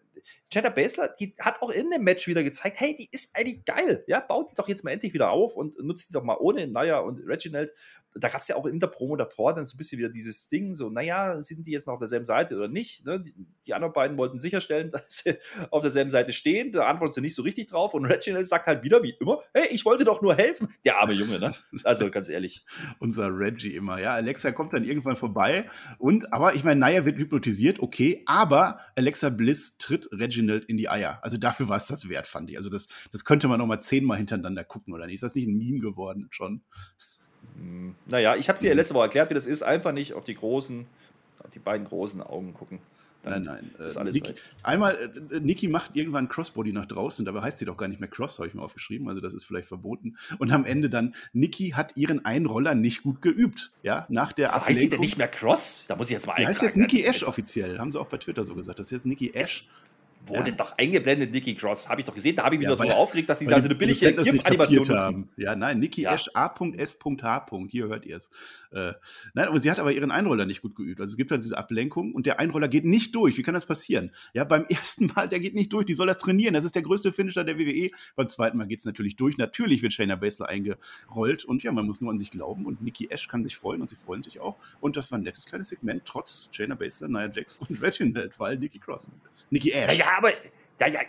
Jenna Baszler, die hat auch in dem Match wieder gezeigt, hey, die ist eigentlich geil. Ja, baut die doch jetzt mal endlich wieder auf und nutzt die doch mal ohne Nia und Reginald da gab es ja auch in der Promo davor dann so ein bisschen wieder dieses Ding, so, naja, sind die jetzt noch auf derselben Seite oder nicht? Ne? Die, die, anderen beiden wollten sicherstellen, dass sie auf derselben Seite stehen. Da antworten sie nicht so richtig drauf. Und Reginald sagt halt wieder, wie immer, hey, ich wollte doch nur helfen. Der arme Junge, ne? Also ganz ehrlich. Unser Reggie immer, ja. Alexa kommt dann irgendwann vorbei. Und, aber ich meine, Naya wird hypnotisiert, okay, aber Alexa Bliss tritt Reginald in die Eier. Also dafür war es das wert, fand ich. Also das, das könnte man noch mal zehnmal hintereinander gucken, oder nicht? Ist das nicht ein Meme geworden schon? Hm, naja, ich habe es dir ja letzte Woche erklärt, wie das ist. Einfach nicht auf die großen, auf die beiden großen Augen gucken. Dann nein, nein. Ist alles Niki, einmal, äh, Niki macht irgendwann Crossbody nach draußen, dabei heißt sie doch gar nicht mehr Cross, habe ich mir aufgeschrieben, also das ist vielleicht verboten. Und am Ende dann, Niki hat ihren Einroller nicht gut geübt. Ja, nach der so Ablenkung. heißt sie denn nicht mehr Cross? Da muss ich jetzt mal eintragen. heißt jetzt Niki Ash offiziell, haben sie auch bei Twitter so gesagt. Das ist jetzt Niki Ash wurde ja. doch eingeblendet, Nikki Cross. Habe ich doch gesehen. Da habe ich mich ja, darüber aufgeregt, dass die da so eine billige GIF-Animation nutzen. Ja, nein, Nikki ja. Ash A.S.H. Hier hört ihr es. Äh, nein, aber sie hat aber ihren Einroller nicht gut geübt. Also es gibt halt diese Ablenkung und der Einroller geht nicht durch. Wie kann das passieren? Ja, beim ersten Mal, der geht nicht durch. Die soll das trainieren. Das ist der größte Finisher der WWE. Beim zweiten Mal geht es natürlich durch. Natürlich wird Shayna Baszler eingerollt und ja, man muss nur an sich glauben und Nikki Ash kann sich freuen und sie freuen sich auch. Und das war ein nettes kleines Segment, trotz Shayna Baszler, Nia Jax und Reginald, weil Nikki Cross. Nikki Ash. Ja aber ja, ja,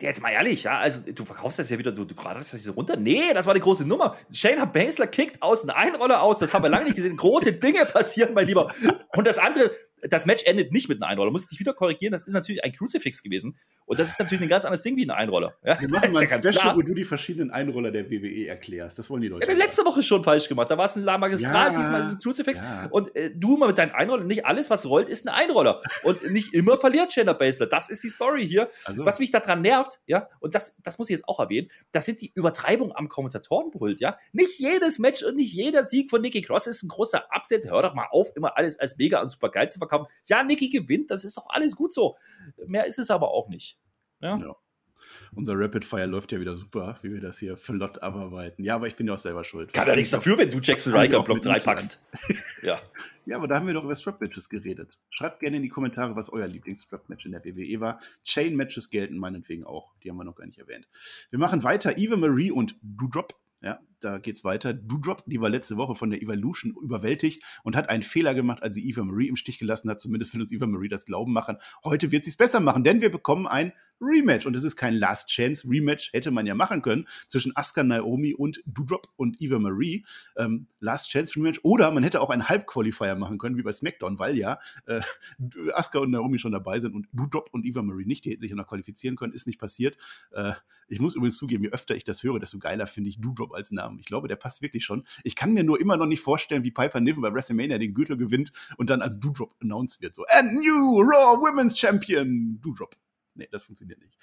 jetzt mal ehrlich, ja, also du verkaufst das ja wieder, du, du das hier runter. Nee, das war eine große Nummer. Shayna Baszler kickt aus einem Einroller aus, das haben wir lange nicht gesehen. Große Dinge passieren, mein Lieber. Und das andere, das Match endet nicht mit einem Einroller. Muss ich dich wieder korrigieren, das ist natürlich ein Crucifix gewesen. Und das ist natürlich ein ganz anderes Ding wie ein Einroller. Ja? Wir machen mal ein ja Special, klar. wo du die verschiedenen Einroller der WWE erklärst. Das wollen die Leute. Ja, letzte Woche schon falsch gemacht. Da war es ein La Magistral, ja, diesmal ist es ein Crucifix. Ja. Und äh, du mal mit deinen Einrollern, nicht alles, was rollt, ist ein Einroller. Und nicht immer verliert Shayna Baszler. Das ist die Story hier. Also. Was mich daran nervt, ja, und das, das muss ich jetzt auch erwähnen, das sind die Übertreibungen am Kommentatorenpult, ja. Nicht jedes Match und nicht jeder Sieg von Nikki Cross ist ein großer Upset. Hör doch mal auf, immer alles als mega und super geil zu verkaufen. Ja, Nikki gewinnt, das ist doch alles gut so. Mehr ist es aber auch nicht. Ja. ja. Unser Rapid Fire läuft ja wieder super, wie wir das hier flott abarbeiten. Ja, aber ich bin ja auch selber schuld. Kann ja nichts dafür, wenn du Jackson Riker Block 3 packst. ja. Ja, aber da haben wir doch über Strap-Matches geredet. Schreibt gerne in die Kommentare, was euer Lieblings-Strap-Match in der WWE war. Chain-Matches gelten meinetwegen auch. Die haben wir noch gar nicht erwähnt. Wir machen weiter. Eva Marie und Doudrop ja, da geht's weiter. Doudrop, die war letzte Woche von der Evolution überwältigt und hat einen Fehler gemacht, als sie Eva Marie im Stich gelassen hat. Zumindest will uns Eva Marie das Glauben machen. Heute wird sie es besser machen, denn wir bekommen ein Rematch. Und es ist kein Last Chance Rematch, hätte man ja machen können, zwischen Asuka Naomi und Doudrop und Eva Marie. Ähm, Last Chance Rematch. Oder man hätte auch einen Halbqualifier machen können, wie bei SmackDown, weil ja äh, Asuka und Naomi schon dabei sind und Doudrop und Eva Marie nicht. Die hätten sich ja noch qualifizieren können, ist nicht passiert. Äh, ich muss übrigens zugeben, je öfter ich das höre, desto geiler finde ich Doudrop als Namen. Ich glaube, der passt wirklich schon. Ich kann mir nur immer noch nicht vorstellen, wie Piper Niven bei WrestleMania den Gürtel gewinnt und dann als Doudrop announced wird. So, and new Raw Women's Champion Doudrop nee, das funktioniert nicht.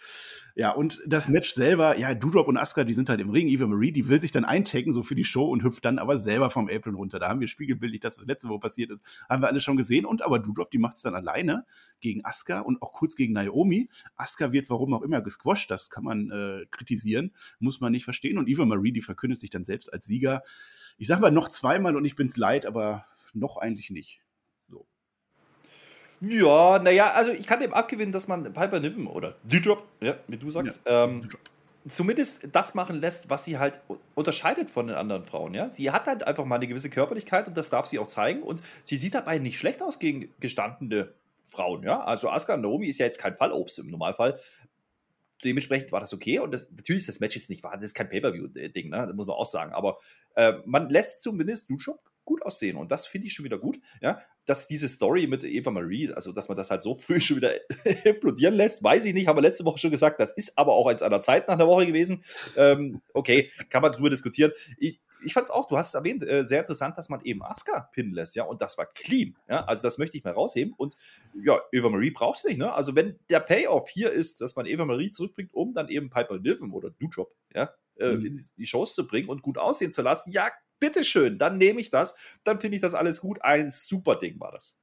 Ja, und das Match selber, ja, Doudrop und Asuka, die sind halt im Ring. Eva Marie, die will sich dann eintaken, so für die Show und hüpft dann aber selber vom Apron runter. Da haben wir spiegelbildlich das, was letzte Woche passiert ist, haben wir alle schon gesehen. Und aber Doudrop, die macht es dann alleine gegen Asuka und auch kurz gegen Naomi. Asuka wird warum auch immer gesquasht, das kann man äh, kritisieren, muss man nicht verstehen. Und Eva Marie, die verkündet sich dann selbst als Sieger. Ich sag mal noch zweimal und ich bin's leid, aber noch eigentlich nicht. Ja, naja, also ich kann dem abgewinnen, dass man Piper Niven oder D-Drop, ja, wie du sagst, ja, ähm, zumindest das machen lässt, was sie halt unterscheidet von den anderen Frauen. Ja? Sie hat halt einfach mal eine gewisse Körperlichkeit und das darf sie auch zeigen. Und sie sieht dabei nicht schlecht aus gegen gestandene Frauen. Ja? Also Asuka Naomi ist ja jetzt kein Fallobst im Normalfall. Dementsprechend war das okay. Und das, natürlich ist das Match jetzt nicht wahnsinnig, ist kein Pay-Per-View-Ding, ne? das muss man auch sagen. Aber äh, man lässt zumindest Duschuk gut aussehen. Und das finde ich schon wieder gut, ja. Dass diese Story mit Eva Marie, also dass man das halt so früh schon wieder implodieren lässt, weiß ich nicht, haben wir letzte Woche schon gesagt, das ist aber auch eins einer Zeit nach der Woche gewesen. Ähm, okay, kann man drüber diskutieren. Ich, ich fand es auch, du hast es erwähnt, äh, sehr interessant, dass man eben Asuka pinnen lässt, ja, und das war clean, ja, also das möchte ich mal rausheben und ja, Eva Marie brauchst du nicht, ne, also wenn der Payoff hier ist, dass man Eva Marie zurückbringt, um dann eben Piper Niven oder Dujob, ja, äh, mhm. in die Shows zu bringen und gut aussehen zu lassen, ja, bitteschön, dann nehme ich das, dann finde ich das alles gut. Ein super Ding war das.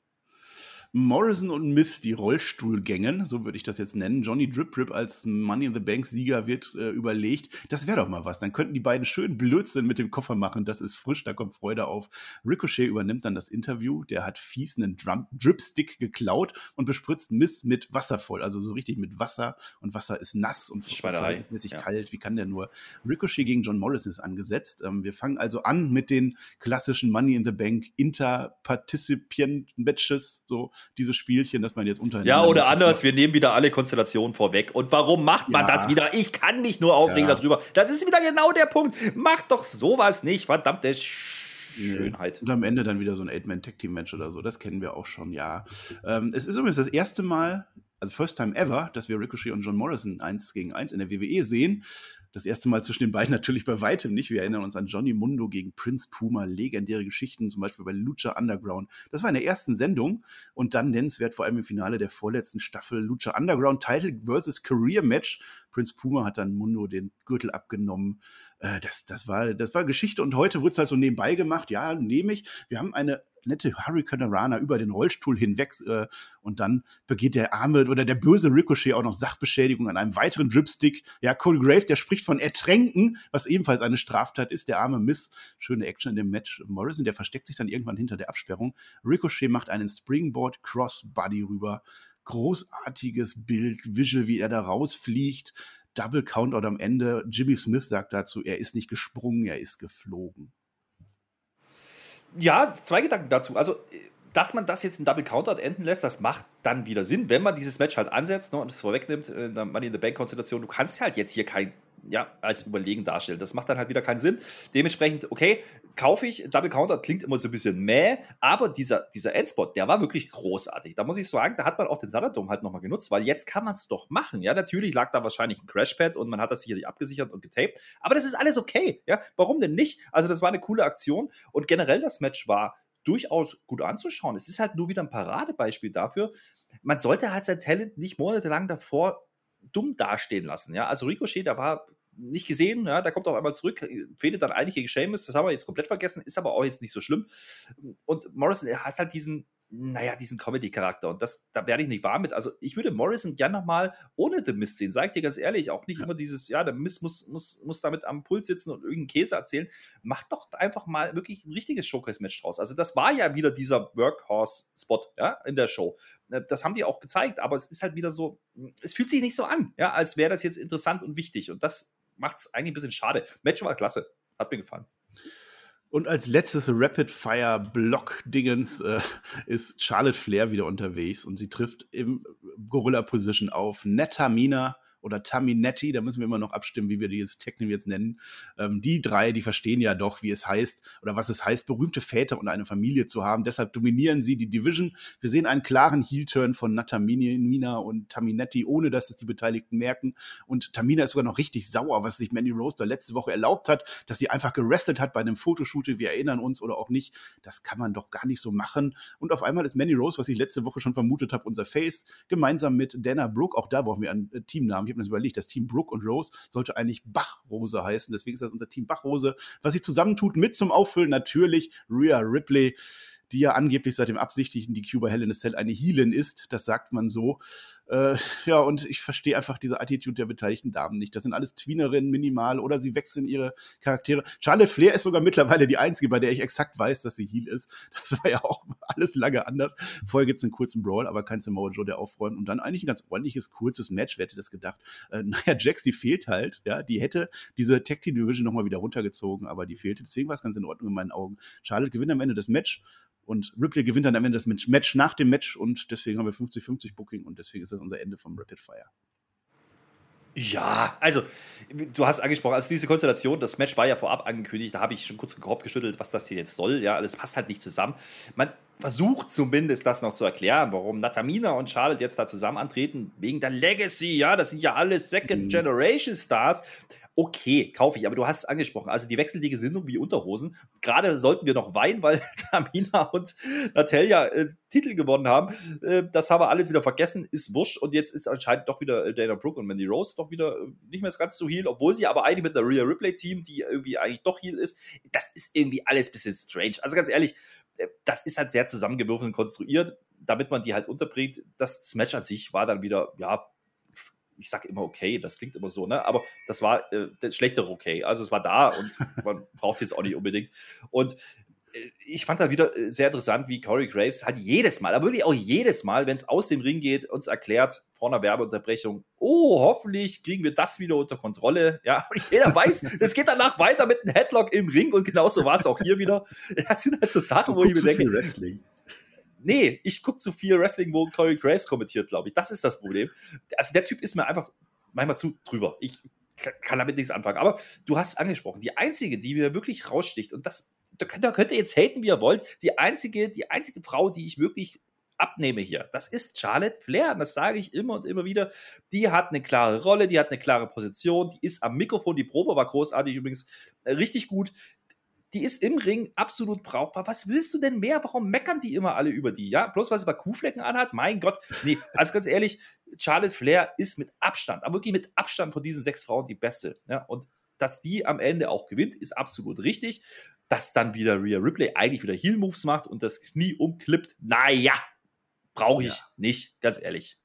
Morrison und Miss, die Rollstuhlgängen, so würde ich das jetzt nennen. Johnny Drip Drip als Money in the Bank Sieger wird äh, überlegt. Das wäre doch mal was. Dann könnten die beiden schön Blödsinn mit dem Koffer machen. Das ist frisch, da kommt Freude auf. Ricochet übernimmt dann das Interview. Der hat fies einen Drum Dripstick geklaut und bespritzt Miss mit Wasser voll. Also so richtig mit Wasser. Und Wasser ist nass und verhältnismäßig ja. kalt. Wie kann der nur? Ricochet gegen John Morrison ist angesetzt. Ähm, wir fangen also an mit den klassischen Money in the Bank Inter-Participant Matches. So dieses Spielchen, dass man jetzt untereinander. Ja, oder anders, wir nehmen wieder alle Konstellationen vorweg. Und warum macht man ja. das wieder? Ich kann mich nur aufregen ja. darüber. Das ist wieder genau der Punkt. Macht doch sowas nicht, verdammte Schönheit. Und am Ende dann wieder so ein Eight-Man-Tag-Team-Match oder so. Das kennen wir auch schon, ja. Ähm, es ist übrigens das erste Mal, also first time ever, dass wir Ricochet und John Morrison eins gegen eins in der WWE sehen. Das erste Mal zwischen den beiden natürlich bei weitem nicht. Wir erinnern uns an Johnny Mundo gegen Prince Puma, legendäre Geschichten, zum Beispiel bei Lucha Underground. Das war in der ersten Sendung und dann nennenswert vor allem im Finale der vorletzten Staffel Lucha Underground Title versus Career Match. Prince Puma hat dann Mundo den Gürtel abgenommen. Äh, das, das, war, das war Geschichte und heute wurde es halt so nebenbei gemacht. Ja, nehme ich. Wir haben eine nette Hurricane Rana über den Rollstuhl hinweg äh, und dann begeht der arme oder der böse Ricochet auch noch Sachbeschädigung an einem weiteren Dripstick. Ja, Cody Graves, der spricht von Ertränken, was ebenfalls eine Straftat ist. Der arme Miss, schöne Action in dem Match. Morrison, der versteckt sich dann irgendwann hinter der Absperrung. Ricochet macht einen Springboard Crossbody rüber. Großartiges Bild, Visual, wie er da rausfliegt. Double Countout am Ende. Jimmy Smith sagt dazu, er ist nicht gesprungen, er ist geflogen ja, zwei Gedanken dazu. Also, dass man das jetzt in Double Counter enden lässt, das macht dann wieder Sinn, wenn man dieses Match halt ansetzt ne, und es vorwegnimmt, äh, in der Money in the Bank Konstellation. Du kannst halt jetzt hier kein ja, als überlegen darstellen. Das macht dann halt wieder keinen Sinn. Dementsprechend, okay, kaufe ich. Double Counter klingt immer so ein bisschen mäh, aber dieser, dieser Endspot, der war wirklich großartig. Da muss ich sagen, da hat man auch den Thunderdome halt nochmal genutzt, weil jetzt kann man es doch machen. Ja, natürlich lag da wahrscheinlich ein Crashpad und man hat das sicherlich abgesichert und getaped, aber das ist alles okay. Ja, warum denn nicht? Also, das war eine coole Aktion und generell das Match war durchaus gut anzuschauen. Es ist halt nur wieder ein Paradebeispiel dafür. Man sollte halt sein Talent nicht monatelang davor dumm dastehen lassen. Ja, also Ricochet, da war nicht gesehen, ja, der kommt auch einmal zurück, fehlt dann eigentlich gegen Sheamus, das haben wir jetzt komplett vergessen, ist aber auch jetzt nicht so schlimm. Und Morrison, er hat halt diesen, naja, diesen Comedy-Charakter. Und das, da werde ich nicht warm mit. Also, ich würde Morrison gerne nochmal ohne The Mist sehen, sage ich dir ganz ehrlich. Auch nicht immer dieses, ja, der Mist muss, muss, muss damit am Puls sitzen und irgendeinen Käse erzählen. Macht doch einfach mal wirklich ein richtiges Showcase-Match draus. Also, das war ja wieder dieser Workhorse-Spot ja, in der Show. Äh, das haben die auch gezeigt, aber es ist halt wieder so, es fühlt sich nicht so an, ja, als wäre das jetzt interessant und wichtig. Und das macht es eigentlich ein bisschen schade. Match war klasse. Hat mir gefallen. Und als letztes Rapid-Fire-Block-Dingens äh, ist Charlotte Flair wieder unterwegs und sie trifft im Gorilla-Position auf Netamina oder Taminetti, da müssen wir immer noch abstimmen, wie wir dieses Technik jetzt nennen. Ähm, die drei, die verstehen ja doch, wie es heißt oder was es heißt, berühmte Väter und eine Familie zu haben. Deshalb dominieren sie die Division. Wir sehen einen klaren Heel-Turn von Natamina und Taminetti, ohne dass es die Beteiligten merken. Und Tamina ist sogar noch richtig sauer, was sich Mandy Rose da letzte Woche erlaubt hat, dass sie einfach gerestet hat bei einem Fotoshooting. Wir erinnern uns oder auch nicht. Das kann man doch gar nicht so machen. Und auf einmal ist Mandy Rose, was ich letzte Woche schon vermutet habe, unser Face, gemeinsam mit Dana Brooke. Auch da brauchen wir einen äh, Teamnamen ich habe mir das überlegt, das Team Brooke und Rose sollte eigentlich Bachrose heißen. Deswegen ist das unser Team Bachrose, was sich zusammentut mit zum Auffüllen natürlich Rhea Ripley die ja angeblich seit dem absichtlichen die Cuba Hell in a Cell eine Healin ist, das sagt man so. Äh, ja, und ich verstehe einfach diese Attitude der beteiligten Damen nicht. Das sind alles Tweenerinnen minimal oder sie wechseln ihre Charaktere. Charlotte Flair ist sogar mittlerweile die einzige, bei der ich exakt weiß, dass sie Heal ist. Das war ja auch alles lange anders. Vorher gibt es einen kurzen Brawl, aber kein Samoa Joe, der aufräumt. Und dann eigentlich ein ganz ordentliches, kurzes Match. Wer hätte das gedacht? Äh, naja, Jax, die fehlt halt. Ja, die hätte diese Tag Team Division nochmal wieder runtergezogen, aber die fehlte. Deswegen war es ganz in Ordnung in meinen Augen. Charlotte gewinnt am Ende das Match und Ripley gewinnt dann am Ende das Match nach dem Match und deswegen haben wir 50-50 Booking und deswegen ist das unser Ende vom Rapid Fire. Ja, also du hast angesprochen, also diese Konstellation, das Match war ja vorab angekündigt, da habe ich schon kurz den Kopf geschüttelt, was das hier jetzt soll. Ja, das passt halt nicht zusammen. Man versucht zumindest das noch zu erklären, warum Natamina und Charlotte jetzt da zusammen antreten, wegen der Legacy. Ja, das sind ja alle Second mhm. Generation Stars okay, kaufe ich. Aber du hast es angesprochen. Also die wechselnde Gesinnung wie Unterhosen. Gerade sollten wir noch weinen, weil Tamina und Natalia äh, Titel gewonnen haben. Äh, das haben wir alles wieder vergessen. Ist wurscht. Und jetzt ist anscheinend doch wieder äh, Dana Brooke und Mandy Rose doch wieder äh, nicht mehr ganz so heel, obwohl sie aber eigentlich mit der Rhea Ripley-Team, die irgendwie eigentlich doch heel ist. Das ist irgendwie alles ein bisschen strange. Also ganz ehrlich, äh, das ist halt sehr zusammengewürfelt und konstruiert, damit man die halt unterbringt. Das Match an sich war dann wieder, ja, ich sage immer okay, das klingt immer so, ne? Aber das war äh, das schlechtere okay. Also es war da und man braucht es jetzt auch nicht unbedingt. Und äh, ich fand da wieder äh, sehr interessant, wie Corey Graves halt jedes Mal, aber wirklich auch jedes Mal, wenn es aus dem Ring geht, uns erklärt, vor einer Werbeunterbrechung, oh, hoffentlich kriegen wir das wieder unter Kontrolle. Ja, und jeder weiß, es geht danach weiter mit einem Headlock im Ring und genauso war es auch hier wieder. Das sind halt so Sachen, wo ich mir denke, Wrestling nee, ich gucke zu viel Wrestling, wo Corey Graves kommentiert, glaube ich. Das ist das Problem. Also der Typ ist mir einfach manchmal zu drüber. Ich kann damit nichts anfangen. Aber du hast angesprochen, die einzige, die mir wirklich raussticht, und das, da könnt, ihr jetzt haten, wie ihr wollt, die einzige, die einzige Frau, die ich wirklich abnehme hier, das ist Charlotte Flair. Das sage ich immer und immer wieder. Die hat eine klare Rolle, die hat eine klare Position, die ist am Mikrofon, die Probe war großartig übrigens, äh, richtig gut die ist im Ring absolut brauchbar. Was willst du denn mehr? Warum meckern die immer alle über die? Ja, bloß weil sie bei Kuhflecken anhat? Mein Gott. Nee, also ganz ehrlich, Charlotte Flair ist mit Abstand, aber wirklich mit Abstand von diesen sechs Frauen die beste. Ja, und dass die am Ende auch gewinnt, ist absolut richtig. Dass dann wieder Rhea Ripley eigentlich wieder Heel-Moves macht und das Knie umklippt, naja, brauche ich ja. nicht, ganz ehrlich.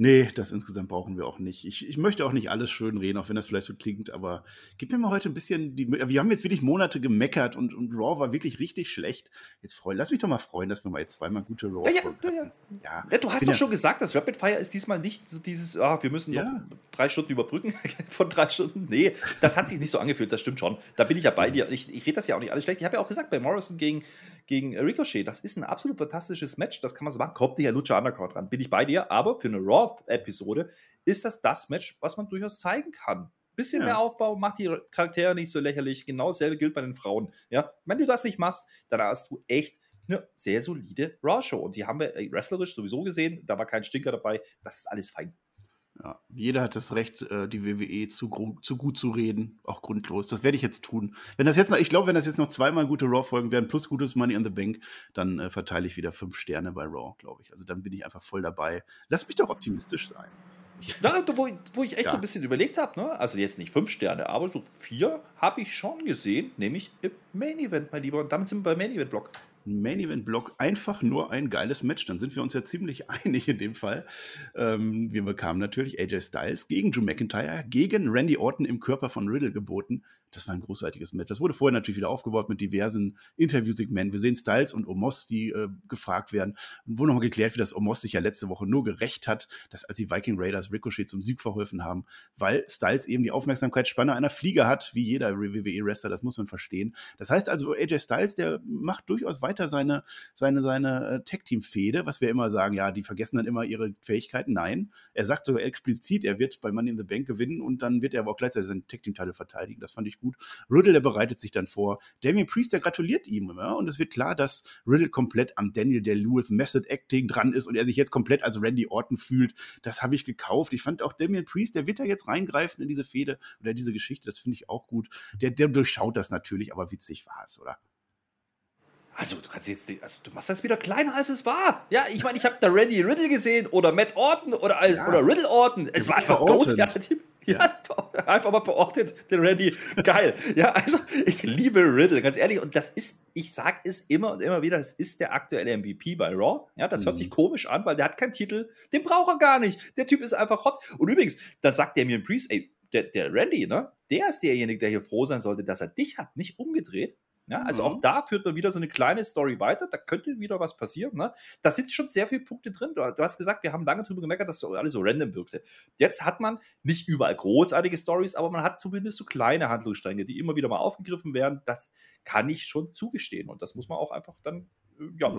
Nee, das insgesamt brauchen wir auch nicht. Ich, ich möchte auch nicht alles schön reden, auch wenn das vielleicht so klingt, aber gib mir mal heute ein bisschen die. Wir haben jetzt wirklich Monate gemeckert und, und Raw war wirklich richtig schlecht. Jetzt freuen, lass mich doch mal freuen, dass wir mal jetzt zweimal gute Raw ja, ja, ja, ja. ja. Du hast doch schon gesagt, das Rapid Fire ist diesmal nicht so dieses, ah, wir müssen noch drei Stunden überbrücken von drei Stunden. Nee, das hat sich nicht so angefühlt, das stimmt schon. Da bin ich ja bei dir. Ich, ich rede das ja auch nicht alles schlecht. Ich habe ja auch gesagt, bei Morrison gegen, gegen Ricochet, das ist ein absolut fantastisches Match, das kann man so machen. Kommt nicht der Lucha Undercard ran, bin ich bei dir, aber für eine Raw Episode, ist das das Match, was man durchaus zeigen kann. Bisschen ja. mehr Aufbau, macht die Charaktere nicht so lächerlich. Genau dasselbe gilt bei den Frauen. Ja, wenn du das nicht machst, dann hast du echt eine sehr solide Raw-Show. Und die haben wir äh, wrestlerisch sowieso gesehen. Da war kein Stinker dabei. Das ist alles fein. Ja, jeder hat das Recht, äh, die WWE zu, zu gut zu reden, auch grundlos. Das werde ich jetzt tun. Wenn das jetzt noch, ich glaube, wenn das jetzt noch zweimal gute Raw-Folgen werden, plus gutes Money in the Bank, dann äh, verteile ich wieder fünf Sterne bei Raw, glaube ich. Also dann bin ich einfach voll daby. Lass mich doch optimistisch sein. Ja, wo, wo ich echt ja. so ein bisschen überlegt habe, ne? also jetzt nicht fünf Sterne, aber so vier habe ich schon gesehen, nämlich im Main Event, mein Lieber. Und damit sind wir beim Main Event Block. Main Event Block einfach nur ein geiles Match. Dann sind wir uns ja ziemlich einig in dem Fall. Ähm, wir bekamen natürlich AJ Styles gegen Drew McIntyre, gegen Randy Orton im Körper von Riddle geboten. Das war ein großartiges Match. Das wurde vorher natürlich wieder aufgebaut mit diversen Interviewsegmenten. Wir sehen Styles und Omos, die äh, gefragt werden. Und wurde nochmal geklärt, wie das Omos sich ja letzte Woche nur gerecht hat, dass als die Viking Raiders Ricochet zum Sieg verholfen haben, weil Styles eben die Aufmerksamkeitsspanne einer Flieger hat, wie jeder WWE-Wrestler, das muss man verstehen. Das heißt also, AJ Styles, der macht durchaus weiter seine, seine, seine äh, Tag-Team-Fehde, was wir immer sagen, ja, die vergessen dann immer ihre Fähigkeiten. Nein, er sagt sogar explizit, er wird bei Money in the Bank gewinnen und dann wird er aber auch gleichzeitig seinen Tag-Team-Titel verteidigen. Das fand ich gut. Riddle, der bereitet sich dann vor. Damien Priest, der gratuliert ihm. Ja? Und es wird klar, dass Riddle komplett am Daniel der Lewis Method Acting dran ist und er sich jetzt komplett als Randy Orton fühlt. Das habe ich gekauft. Ich fand auch Damien Priest, der wird da jetzt reingreifen in diese Fehde oder diese Geschichte. Das finde ich auch gut. Der, der durchschaut das natürlich, aber witzig war es, oder? Also, du kannst jetzt, also du machst das wieder kleiner, als es war. Ja, ich meine, ich habe da Randy Riddle gesehen oder Matt Orton oder, ja. oder Riddle Orton. Es war einfach Goat. Ja, ja, einfach mal verortet, den Randy. Geil. Ja, also ich liebe Riddle, ganz ehrlich. Und das ist, ich sag es immer und immer wieder, das ist der aktuelle MVP bei Raw. Ja, das mhm. hört sich komisch an, weil der hat keinen Titel. Den braucht er gar nicht. Der Typ ist einfach hot. Und übrigens, dann sagt der mir im Priest, ey, der, der Randy, ne, der ist derjenige, der hier froh sein sollte, dass er dich hat, nicht umgedreht. Ja, also mhm. auch da führt man wieder so eine kleine Story weiter. Da könnte wieder was passieren. Ne? Da sind schon sehr viele Punkte drin. Du, du hast gesagt, wir haben lange drüber gemerkt, dass so alles so random wirkte. Jetzt hat man nicht überall großartige Stories, aber man hat zumindest so kleine Handlungsstränge, die immer wieder mal aufgegriffen werden. Das kann ich schon zugestehen. Und das muss man auch einfach dann äh, ja,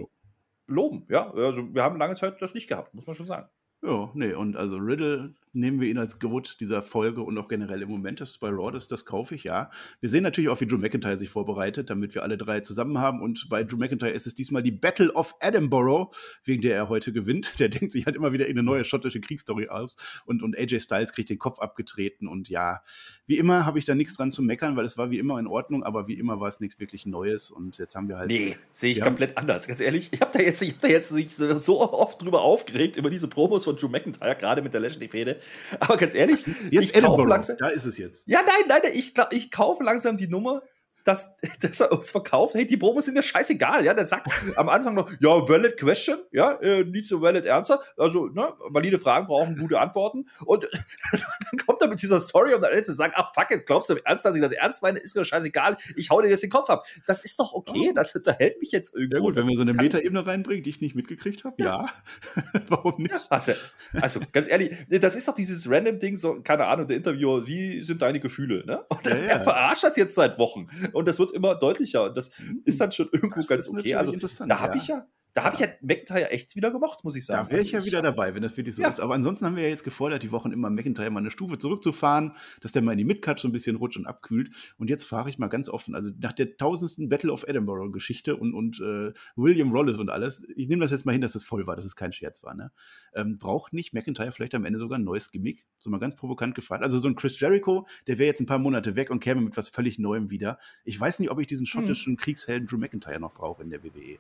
loben. Ja, also wir haben lange Zeit das nicht gehabt, muss man schon sagen. Ja, nee, und also Riddle nehmen wir ihn als Goat dieser Folge und auch generell im Moment. Das ist bei Raw, das, das kaufe ich, ja. Wir sehen natürlich auch, wie Drew McIntyre sich vorbereitet, damit wir alle drei zusammen haben. Und bei Drew McIntyre ist es diesmal die Battle of Edinburgh, wegen der er heute gewinnt. Der denkt sich halt immer wieder in eine neue schottische Kriegsstory aus. Und, und AJ Styles kriegt den Kopf abgetreten. Und ja, wie immer habe ich da nichts dran zu meckern, weil es war wie immer in Ordnung, aber wie immer war es nichts wirklich Neues. Und jetzt haben wir halt. Nee, sehe ich komplett anders, ganz ehrlich. Ich habe da jetzt, ich hab da jetzt so oft drüber aufgeregt, über diese Promos von Drew McIntyre, gerade mit der Lashley-Fehde. Aber ganz ehrlich, jetzt ich kaufe langsam. Da ist es jetzt. Ja, nein, nein, ich, ich kaufe langsam die Nummer, dass, dass er uns verkauft. Hey, die Promos sind ja scheißegal. Ja, der sagt am Anfang noch, ja, valid question, ja, äh, nicht so valid answer. Also, ne, valide Fragen brauchen gute Antworten. Und dann kommt er mit dieser Story und dann Ende sagt, ach fuck it, glaubst du ernst, dass ich das ernst meine? Ist mir scheißegal. Ich hau dir jetzt den Kopf ab. Das ist doch okay. Oh. Das unterhält mich jetzt irgendwo. Ja gut, wenn wir so eine Metaebene reinbringen, die ich nicht mitgekriegt habe, ja. ja. Warum nicht? Ja, also, also, ganz ehrlich, das ist doch dieses random Ding, so, keine Ahnung, der Interviewer, wie sind deine Gefühle? Ne? Und ja, er verarscht das jetzt seit Wochen und das wird immer deutlicher. Und das mhm. ist dann schon irgendwo das ganz okay. Also da habe ich ja, da habe ich ja McIntyre echt wieder gemocht, muss ich sagen. Da wäre ich also, ja wieder dabei, wenn das wirklich so ja. ist. Aber ansonsten haben wir ja jetzt gefordert, die Wochen immer McIntyre mal eine Stufe zurückzufahren, dass der mal in die Midcard so ein bisschen rutscht und abkühlt. Und jetzt fahre ich mal ganz offen, also nach der tausendsten Battle of Edinburgh-Geschichte und, und äh, William Rollis und alles, ich nehme das jetzt mal hin, dass es voll war, dass es kein Scherz war. Ne? Ähm, braucht nicht McIntyre vielleicht am Ende sogar ein neues Gimmick? So mal ganz provokant gefragt. Also so ein Chris Jericho, der wäre jetzt ein paar Monate weg und käme mit was völlig Neuem wieder. Ich weiß nicht, ob ich diesen schottischen hm. Kriegshelden Drew McIntyre noch brauche in der WWE.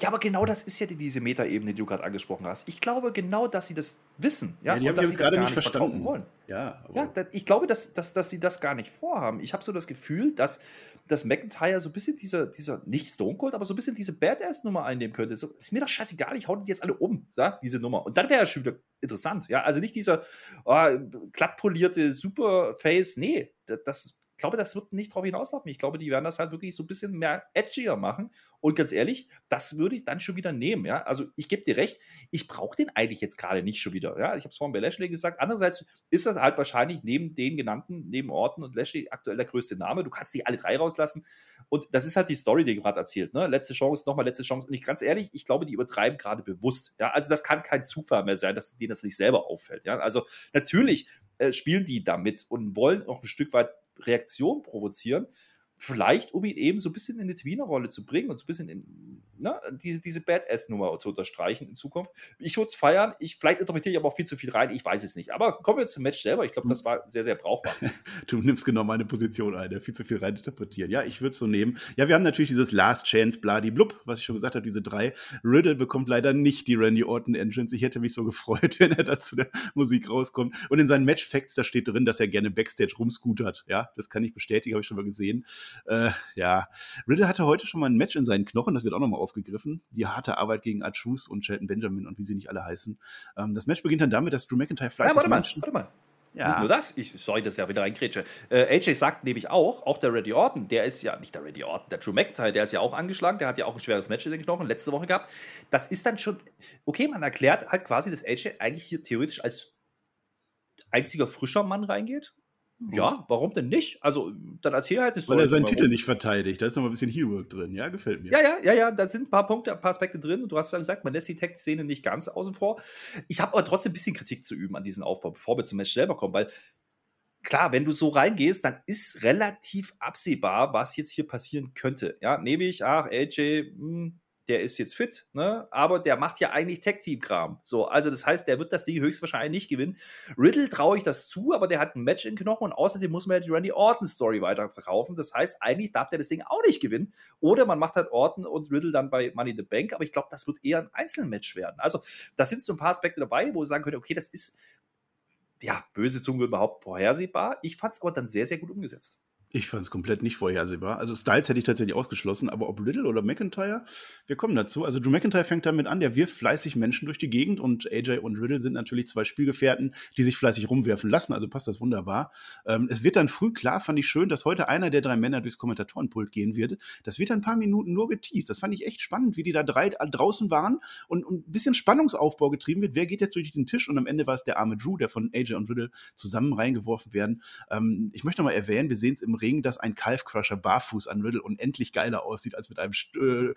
Ja, aber genau das ist ja diese Metaebene, die du gerade angesprochen hast. Ich glaube genau, dass sie das wissen. Ja, ja die haben dass sie gerade nicht verstanden wollen. Ja, ja ich glaube, dass, dass, dass sie das gar nicht vorhaben. Ich habe so das Gefühl, dass, dass McIntyre so ein bisschen dieser, dieser nicht Stone Cold, aber so ein bisschen diese Badass-Nummer einnehmen könnte. So, ist mir doch scheißegal, ich hau die jetzt alle um, ja, diese Nummer. Und dann wäre es schon wieder interessant. Ja, also nicht dieser oh, glatt polierte Superface. Nee, das, glaube, das wird nicht drauf hinauslaufen. Ich glaube, die werden das halt wirklich so ein bisschen mehr edgier machen. Und ganz ehrlich, das würde ich dann schon wieder nehmen. Ja? Also ich gebe dir recht, ich brauche den eigentlich jetzt gerade nicht schon wieder. Ja? Ich habe es vorhin bei Lashley gesagt. Andererseits ist das halt wahrscheinlich neben den genannten, neben Orten und Lashley aktuell der größte Name. Du kannst die alle drei rauslassen. Und das ist halt die Story, die gerade erzählt. Ne? Letzte Chance, nochmal letzte Chance. Und ich ganz ehrlich, ich glaube, die übertreiben gerade bewusst. Ja? Also das kann kein Zufall mehr sein, dass denen das nicht selber auffällt. Ja? Also natürlich äh, spielen die damit und wollen auch ein Stück weit Reaktion provozieren. Vielleicht, um ihn eben so ein bisschen in eine Tweener-Rolle zu bringen und so ein bisschen in, ne, diese, diese Badass-Nummer zu unterstreichen in Zukunft. Ich würde es feiern. Ich, vielleicht interpretiere ich aber auch viel zu viel rein. Ich weiß es nicht. Aber kommen wir zum Match selber. Ich glaube, das war sehr, sehr brauchbar. du nimmst genau meine Position ein, viel zu viel rein interpretieren. Ja, ich würde es so nehmen. Ja, wir haben natürlich dieses Last Chance, Bloody Blub, was ich schon gesagt habe, diese drei. Riddle bekommt leider nicht die Randy Orton Engines. Ich hätte mich so gefreut, wenn er da zu der Musik rauskommt. Und in seinen Match-Facts, da steht drin, dass er gerne Backstage rumscootert. Ja, das kann ich bestätigen, habe ich schon mal gesehen. Äh, ja, Riddle hatte heute schon mal ein Match in seinen Knochen, das wird auch nochmal aufgegriffen. Die harte Arbeit gegen Archus und Shelton Benjamin und wie sie nicht alle heißen. Ähm, das Match beginnt dann damit, dass Drew McIntyre fleißig ja, warte mal, warte mal. Ja. Nicht nur das, ich, sorry, dass ich ja wieder reingrätsche. Äh, AJ sagt nämlich auch, auch der Randy Orton, der ist ja, nicht der Randy Orton, der Drew McIntyre, der ist ja auch angeschlagen, der hat ja auch ein schweres Match in den Knochen letzte Woche gehabt. Das ist dann schon, okay, man erklärt halt quasi, dass AJ eigentlich hier theoretisch als einziger frischer Mann reingeht ja, warum denn nicht? Also, dann erzähl halt eine Story. Weil er seinen Titel nicht verteidigt. Da ist noch ein bisschen Heelwork drin. Ja, gefällt mir. Ja, ja, ja, ja. Da sind ein paar Punkte, ein paar Aspekte drin. Und du hast ja gesagt, man lässt die Tech-Szene nicht ganz außen vor. Ich habe aber trotzdem ein bisschen Kritik zu üben an diesem Aufbau, bevor wir zum Match selber kommen, weil klar, wenn du so reingehst, dann ist relativ absehbar, was jetzt hier passieren könnte. Ja, nehme ich, ach, AJ, mh, hm, der ist jetzt fit, ne? aber der macht ja eigentlich Tag-Team-Kram. So, also das heißt, der wird das Ding höchstwahrscheinlich nicht gewinnen. Riddle traue ich das zu, aber der hat ein Match in Knochen und außerdem muss man ja die Randy Orton-Story weiterverkaufen. Das heißt, eigentlich darf der das Ding auch nicht gewinnen. Oder man macht halt Orton und Riddle dann bei Money in the Bank, aber ich glaube, das wird eher ein Einzelmatch werden. Also, da sind so ein paar Aspekte dabei, wo ich sagen könnte, okay, das ist ja böse Zunge überhaupt vorhersehbar. Ich fand es aber dann sehr, sehr gut umgesetzt. Ich fand es komplett nicht vorhersehbar. Also Styles hätte ich tatsächlich ausgeschlossen, aber ob Little oder McIntyre, wir kommen dazu. Also Drew McIntyre fängt damit an, der wirft fleißig Menschen durch die Gegend und AJ und Riddle sind natürlich zwei Spielgefährten, die sich fleißig rumwerfen lassen, also passt das wunderbar. Ähm, es wird dann früh klar, fand ich schön, dass heute einer der drei Männer durchs Kommentatorenpult gehen wird. Das wird ein paar Minuten nur geteased. Das fand ich echt spannend, wie die da drei draußen waren und, und ein bisschen Spannungsaufbau getrieben wird. Wer geht jetzt durch den Tisch? Und am Ende war es der arme Drew, der von AJ und Riddle zusammen reingeworfen werden. Ähm, ich möchte noch mal erwähnen, wir sehen es im Ring, dass ein Calf-Crusher barfuß an Riddle unendlich geiler aussieht, als mit einem äh,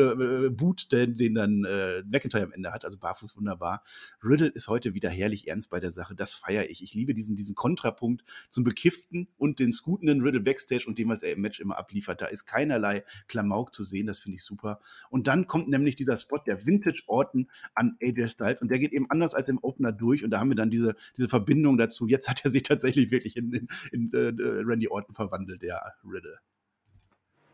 äh, Boot, den, den dann äh, McIntyre am Ende hat. Also barfuß wunderbar. Riddle ist heute wieder herrlich ernst bei der Sache. Das feiere ich. Ich liebe diesen, diesen Kontrapunkt zum Bekifften und den scootenden Riddle Backstage und dem, was er im Match immer abliefert. Da ist keinerlei Klamauk zu sehen. Das finde ich super. Und dann kommt nämlich dieser Spot der Vintage Orton an AJ Styles und der geht eben anders als im Opener durch und da haben wir dann diese, diese Verbindung dazu. Jetzt hat er sich tatsächlich wirklich in, in, in uh, Randy Orton verwandelt, der Riddle.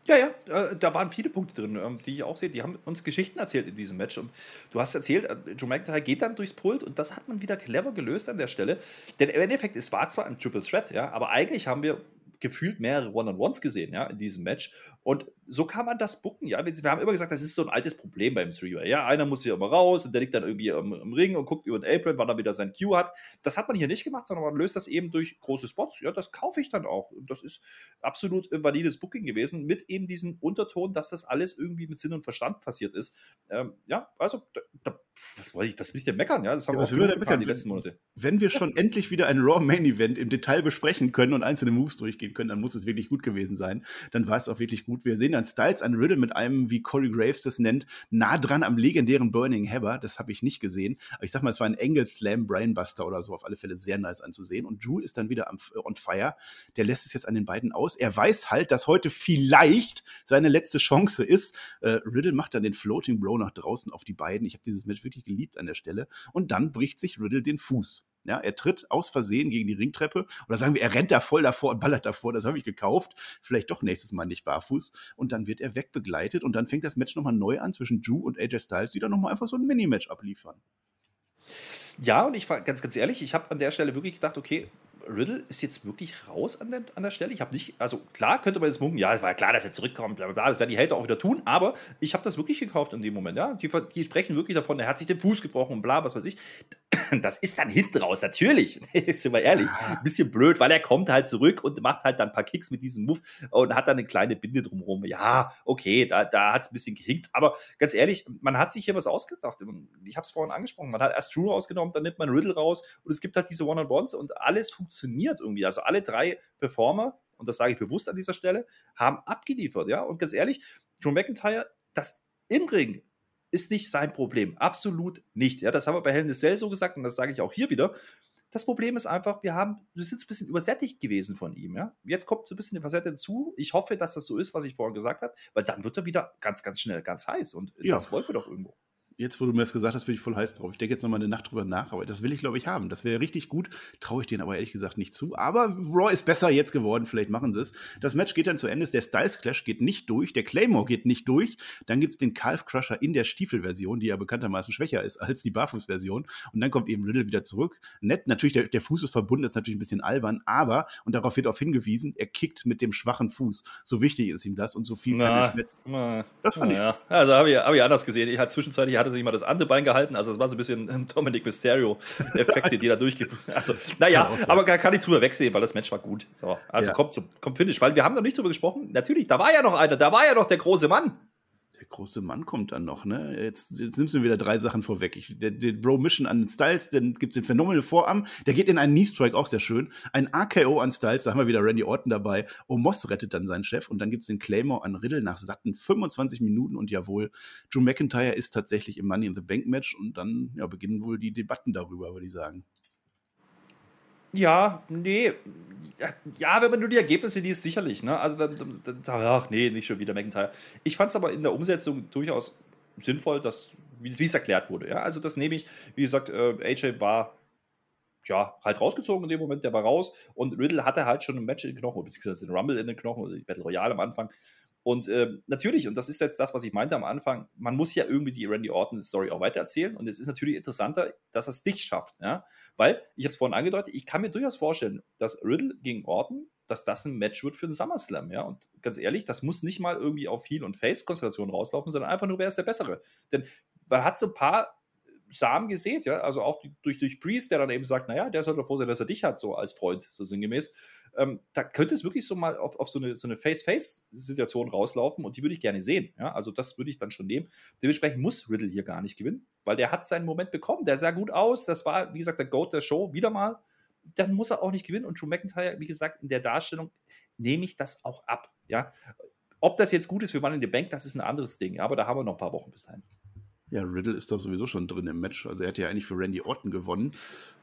Ja, ja, äh, da waren viele Punkte drin, ähm, die ich auch sehe. Die haben uns Geschichten erzählt in diesem Match. Und du hast erzählt, äh, Joe McIntyre geht dann durchs Pult und das hat man wieder clever gelöst an der Stelle. Denn im Endeffekt, es war zwar ein Triple Threat, ja, aber eigentlich haben wir gefühlt mehrere One-on-Ones gesehen, ja, in diesem Match. Und so kann man das bucken, ja. Wir haben immer gesagt, das ist so ein altes Problem beim Three-Way. Ja, einer muss hier immer raus und der liegt dann irgendwie im, im, Ring und guckt über den Apron, wann er wieder sein Q hat. Das hat man hier nicht gemacht, sondern man löst das eben durch große Spots. Ja, das kaufe ich dann auch. Und das ist absolut valides Booking gewesen, mit eben diesem Unterton, dass das alles irgendwie mit Sinn und Verstand passiert ist. Ähm, ja, also da, da was wollte ich, das will ich dir meckern, ja? Das haben ja, wir auch meckern, die letzten Monate. Wenn wir schon endlich wieder ein Raw Main Event im Detail besprechen können und einzelne Moves durchgehen können, dann muss es wirklich gut gewesen sein. Dann war es auch wirklich gut. Wir sehen dann Styles an Riddle mit einem, wie Corey Graves das nennt, nah dran am legendären Burning Heather. Das habe ich nicht gesehen. Aber ich sag mal, es war ein Engel Slam Brainbuster oder so. Auf alle Fälle sehr nice anzusehen. Und Drew ist dann wieder am, äh, on fire. Der lässt es jetzt an den beiden aus. Er weiß halt, dass heute vielleicht seine letzte Chance ist. Äh, Riddle macht dann den Floating Bro nach draußen auf die beiden. Ich habe dieses Match wirklich geliebt an der Stelle. Und dann bricht sich Riddle den Fuß. Ja, er tritt aus Versehen gegen die Ringtreppe. Oder sagen wir, er rennt da voll davor und ballert davor. Das habe ich gekauft. Vielleicht doch nächstes Mal nicht barfuß. Und dann wird er wegbegleitet. Und dann fängt das Match nochmal neu an zwischen Drew und AJ Styles, die dann nochmal einfach so ein Minimatch abliefern. Ja, und ich war ganz, ganz ehrlich, ich habe an der Stelle wirklich gedacht, okay, Riddle ist jetzt wirklich raus an der, an der Stelle. Ich habe nicht, also klar könnte man jetzt munken, ja, es war ja klar, dass er zurückkommt, bla bla bla, das werden die Hater auch wieder tun, aber ich habe das wirklich gekauft in dem Moment, ja. Die, die sprechen wirklich davon, er hat sich den Fuß gebrochen und bla, was weiß ich. Das ist dann hinten raus, natürlich, sind wir ehrlich, ein bisschen blöd, weil er kommt halt zurück und macht halt dann ein paar Kicks mit diesem Move und hat dann eine kleine Binde drumherum. Ja, okay, da, da hat es ein bisschen gehinkt, aber ganz ehrlich, man hat sich hier was ausgedacht. Ich habe es vorhin angesprochen, man hat erst Drew rausgenommen, dann nimmt man Riddle raus und es gibt halt diese One-on-Ones und alles funktioniert irgendwie. Also alle drei Performer, und das sage ich bewusst an dieser Stelle, haben abgeliefert, ja. Und ganz ehrlich, Drew McIntyre, das im Ring ist nicht sein Problem. Absolut nicht. Ja, das haben wir bei Hell in Cell so gesagt und das sage ich auch hier wieder. Das Problem ist einfach, wir haben, wir sind so ein bisschen übersättigt gewesen von ihm. Ja? Jetzt kommt so ein bisschen die Facette hinzu. Ich hoffe, dass das so ist, was ich vorhin gesagt habe, weil dann wird er wieder ganz, ganz schnell ganz heiß. Und ja. das wollten wir doch irgendwo jetzt, wo du mir das gesagt hast, bin ich voll heiß drauf. Ich denke jetzt noch mal eine Nacht drüber nach, aber das will ich, glaube ich, haben. Das wäre richtig gut. Traue ich denen aber ehrlich gesagt nicht zu. Aber Raw ist besser jetzt geworden. Vielleicht machen sie es. Das Match geht dann zu Ende. Der Styles Clash geht nicht durch. Der Claymore geht nicht durch. Dann gibt es den Calf Crusher in der Stiefelversion, die ja bekanntermaßen schwächer ist als die Barfußversion. Und dann kommt eben Riddle wieder zurück. Nett, natürlich, der, der Fuß ist verbunden, das ist natürlich ein bisschen albern, aber, und darauf wird auch hingewiesen, er kickt mit dem schwachen Fuß. So wichtig ist ihm das und so viel na, kann er schmerzen. Das fand na, ich. Ja. Also habe ich, hab ich anders gesehen. Ich hatte zwischenzeitlich hatte sich mal das andere Bein gehalten. Also, das war so ein bisschen Dominic Mysterio-Effekte, die da durchgehen. Also, naja, aber kann ich drüber wegsehen, weil das Match war gut. So, also ja. kommt zum kommt Finish, weil wir haben noch nicht drüber gesprochen. Natürlich, da war ja noch einer, da war ja noch der große Mann der große Mann kommt dann noch, ne? Jetzt, jetzt nimmst du wieder drei Sachen vorweg. Ich, der, der Bro Mission an Styles, dann gibt es den Phenomenal Vorarm, der geht in einen Knee Strike, auch sehr schön. Ein AKO an Styles, da haben wir wieder Randy Orton dabei. Omos rettet dann seinen Chef und dann gibt es den Claymore an Riddle nach satten 25 Minuten und jawohl, Drew McIntyre ist tatsächlich im Money in the Bank Match und dann ja, beginnen wohl die Debatten darüber, würde ich sagen. Ja, nee. Ja, wenn man nur die Ergebnisse liest, sicherlich. Ne? Also, dann, dann, ach nee, nicht schon wieder McIntyre. Ich fand es aber in der Umsetzung durchaus sinnvoll, dass, wie es erklärt wurde. Ja? Also, das nehme ich. Wie gesagt, äh, AJ war ja, halt rausgezogen in dem Moment, der war raus und Riddle hatte halt schon ein Match in den Knochen, beziehungsweise den Rumble in den Knochen oder die Battle Royale am Anfang und äh, natürlich, und das ist jetzt das, was ich meinte am Anfang, man muss ja irgendwie die Randy Orton-Story auch weitererzählen. Und es ist natürlich interessanter, dass er es nicht schafft. Ja? Weil, ich habe es vorhin angedeutet, ich kann mir durchaus vorstellen, dass Riddle gegen Orton, dass das ein Match wird für den SummerSlam. Ja? Und ganz ehrlich, das muss nicht mal irgendwie auf Heel- und Face-Konstellationen rauslaufen, sondern einfach nur, wer ist der Bessere. Denn man hat so ein paar Samen gesät, ja, also auch durch, durch Priest, der dann eben sagt, naja, der sollte froh sein, dass er dich hat, so als Freund, so sinngemäß. Ähm, da könnte es wirklich so mal auf, auf so eine, so eine Face-Face-Situation rauslaufen und die würde ich gerne sehen. Ja? Also das würde ich dann schon nehmen. Dementsprechend muss Riddle hier gar nicht gewinnen, weil der hat seinen Moment bekommen. Der sah gut aus. Das war, wie gesagt, der Goat der Show wieder mal. dann muss er auch nicht gewinnen. Und Drew McIntyre, wie gesagt, in der Darstellung nehme ich das auch ab. Ja? Ob das jetzt gut ist für Money in the Bank, das ist ein anderes Ding. Aber da haben wir noch ein paar Wochen bis dahin. Ja, Riddle ist doch sowieso schon drin im Match. Also er hat ja eigentlich für Randy Orton gewonnen.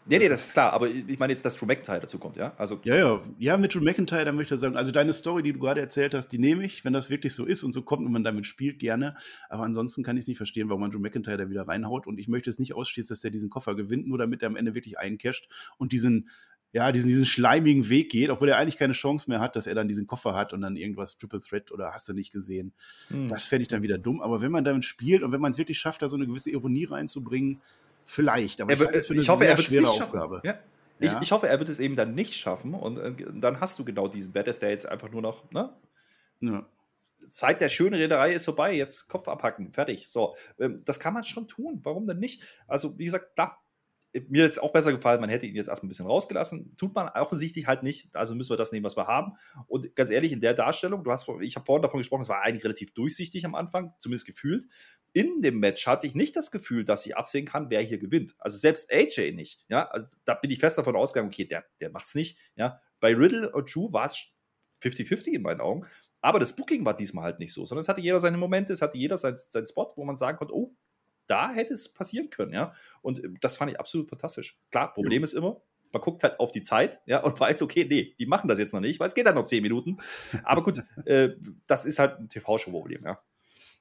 Nee, nee, das ist klar, aber ich meine jetzt, dass Drew McIntyre dazu kommt, ja? Also ja, ja, ja, mit Drew McIntyre, da möchte ich sagen, also deine Story, die du gerade erzählt hast, die nehme ich, wenn das wirklich so ist und so kommt und man damit spielt, gerne. Aber ansonsten kann ich es nicht verstehen, warum man Drew McIntyre da wieder reinhaut. Und ich möchte es nicht ausschließen, dass der diesen Koffer gewinnt, nur damit er am Ende wirklich eincasht und diesen ja, diesen, diesen schleimigen Weg geht, obwohl er eigentlich keine Chance mehr hat, dass er dann diesen Koffer hat und dann irgendwas Triple Threat oder hast du nicht gesehen. Hm. Das fände ich dann wieder dumm. Aber wenn man damit spielt und wenn man es wirklich schafft, da so eine gewisse Ironie reinzubringen, vielleicht. Aber er, ich, ich hoffe, er wird schwere Aufgabe. Ja. Ich, ja. ich, hoffe, er wird es eben dann nicht schaffen und äh, dann hast du genau diesen Badass, der jetzt einfach nur noch, ne? Ja. Zeit der schönen Reederei ist vorbei, jetzt Kopf abhacken, fertig. So, ähm, das kann man schon tun. Warum denn nicht? Also, wie gesagt, klar, mir jetzt auch besser gefallen, man hätte ihn jetzt erstmal ein bisschen rausgelassen. Tut man offensichtlich halt nicht. Also müssen wir das nehmen, was wir haben. Und ganz ehrlich, in der Darstellung, du hast, ich habe vorhin davon gesprochen, es war eigentlich relativ durchsichtig am Anfang, zumindest gefühlt. In dem Match hatte ich nicht das Gefühl, dass ich absehen kann, wer hier gewinnt. Also selbst AJ nicht. Ja, also da bin ich fest davon ausgegangen, okay, der, der macht's nicht. Ja, bei Riddle und Drew war es 50-50 in meinen Augen. Aber das Booking war diesmal halt nicht so, sondern es hatte jeder seine Momente, es hatte jeder seinen, seinen Spot, wo man sagen konnte, oh, da hätte es passieren können, ja. Und äh, das fand ich absolut fantastisch. Klar, Problem ja. ist immer, man guckt halt auf die Zeit, ja, und weiß, okay, nee, die machen das jetzt noch nicht, weil es geht dann noch zehn Minuten. Aber gut, äh, das ist halt ein TV-Show-Problem, ja.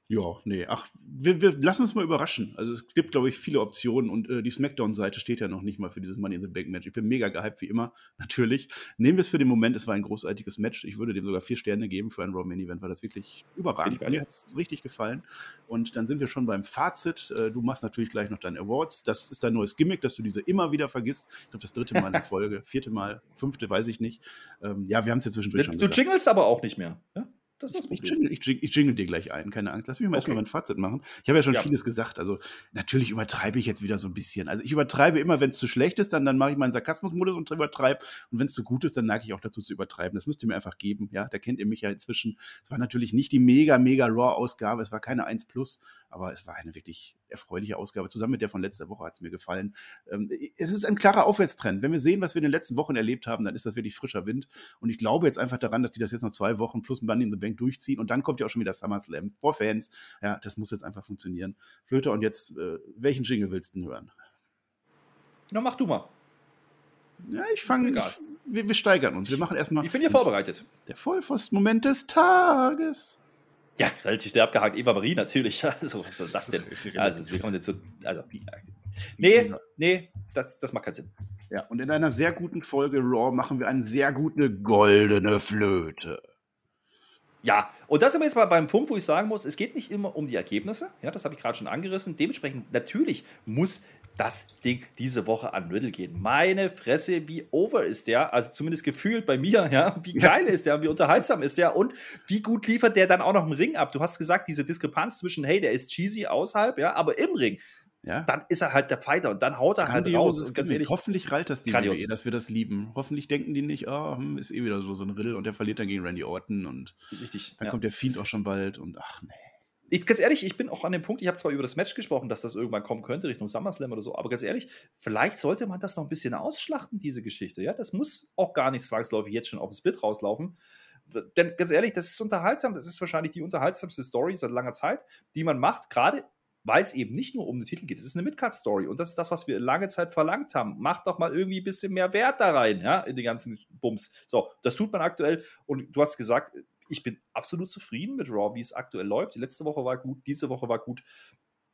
Ja, nee, ach, wir, wir lassen uns mal überraschen. Also es gibt, glaube ich, viele Optionen und äh, die Smackdown-Seite steht ja noch nicht mal für dieses Money in the Bank Match. Ich bin mega gehypt, wie immer, natürlich. Nehmen wir es für den Moment, es war ein großartiges Match. Ich würde dem sogar vier Sterne geben für ein Raw Main Event, weil das wirklich überragend. Mir hat es richtig gefallen. Und dann sind wir schon beim Fazit. Äh, du machst natürlich gleich noch deine Awards. Das ist dein neues Gimmick, dass du diese immer wieder vergisst. Ich glaube, das dritte Mal in der Folge, vierte Mal, fünfte, weiß ich nicht. Ähm, ja, wir haben es ja zwischendurch du, schon gesagt. Du jingelst aber auch nicht mehr, ja? Das ist ich, jingle, ich, jingle, ich, jingle, dir gleich ein, keine Angst. Lass mich mal okay. erstmal mein Fazit machen. Ich habe ja schon ja. vieles gesagt. Also, natürlich übertreibe ich jetzt wieder so ein bisschen. Also, ich übertreibe immer, wenn es zu schlecht ist, dann, dann mache ich meinen Sarkasmusmodus und übertreibe. Und wenn es zu gut ist, dann neige ich auch dazu zu übertreiben. Das müsst ihr mir einfach geben. Ja, da kennt ihr mich ja inzwischen. Es war natürlich nicht die mega, mega Raw-Ausgabe. Es war keine 1 Plus, aber es war eine wirklich erfreuliche Ausgabe. Zusammen mit der von letzter Woche hat es mir gefallen. Ähm, es ist ein klarer Aufwärtstrend. Wenn wir sehen, was wir in den letzten Wochen erlebt haben, dann ist das wirklich frischer Wind. Und ich glaube jetzt einfach daran, dass die das jetzt noch zwei Wochen plus ein Money in the Bank durchziehen und dann kommt ja auch schon wieder SummerSlam vor Fans. Ja, das muss jetzt einfach funktionieren. Flöter, und jetzt, äh, welchen Jingle willst du denn hören? Na, mach du mal. Ja, ich fange. Wir, wir, steigern uns. Wir machen erstmal. Ich bin hier vorbereitet. Der Vollpfosten-Moment des Tages. Ja, relativ schnell abgehakt. Eva Marie natürlich. Also, was soll das denn? Also, wir kommen jetzt so. Also, nee, nee, das, das macht keinen Sinn. Ja, und in einer sehr guten Folge Raw machen wir eine sehr gute goldene Flöte. Ja, und das sind wir jetzt mal beim Punkt, wo ich sagen muss, es geht nicht immer um die Ergebnisse. Ja, das habe ich gerade schon angerissen. Dementsprechend, natürlich muss das Ding diese Woche an Riddle gehen. Meine Fresse, wie over ist der? Also zumindest gefühlt bei mir, ja. Wie geil ja. ist der? Wie unterhaltsam ist der? Und wie gut liefert der dann auch noch im Ring ab? Du hast gesagt, diese Diskrepanz zwischen, hey, der ist cheesy außerhalb, ja, aber im Ring. Ja. Dann ist er halt der Fighter und dann haut er halt raus. Und ganz ehrlich, hoffentlich reilt das die WWE, dass wir das lieben. Hoffentlich denken die nicht, oh, ist eh wieder so, so ein Riddle und der verliert dann gegen Randy Orton und Richtig, dann ja. kommt der Fiend auch schon bald und ach nee ich, ganz ehrlich, ich bin auch an dem Punkt, ich habe zwar über das Match gesprochen, dass das irgendwann kommen könnte, Richtung SummerSlam oder so, aber ganz ehrlich, vielleicht sollte man das noch ein bisschen ausschlachten, diese Geschichte. Ja, das muss auch gar nicht zwangsläufig jetzt schon auf das Bit rauslaufen. Denn ganz ehrlich, das ist unterhaltsam, das ist wahrscheinlich die unterhaltsamste Story seit langer Zeit, die man macht, gerade weil es eben nicht nur um den Titel geht. Es ist eine Midcard-Story und das ist das, was wir lange Zeit verlangt haben. Macht doch mal irgendwie ein bisschen mehr Wert da rein, ja, in den ganzen Bums. So, das tut man aktuell und du hast gesagt, ich bin absolut zufrieden mit Raw, wie es aktuell läuft. Die letzte Woche war gut, diese Woche war gut.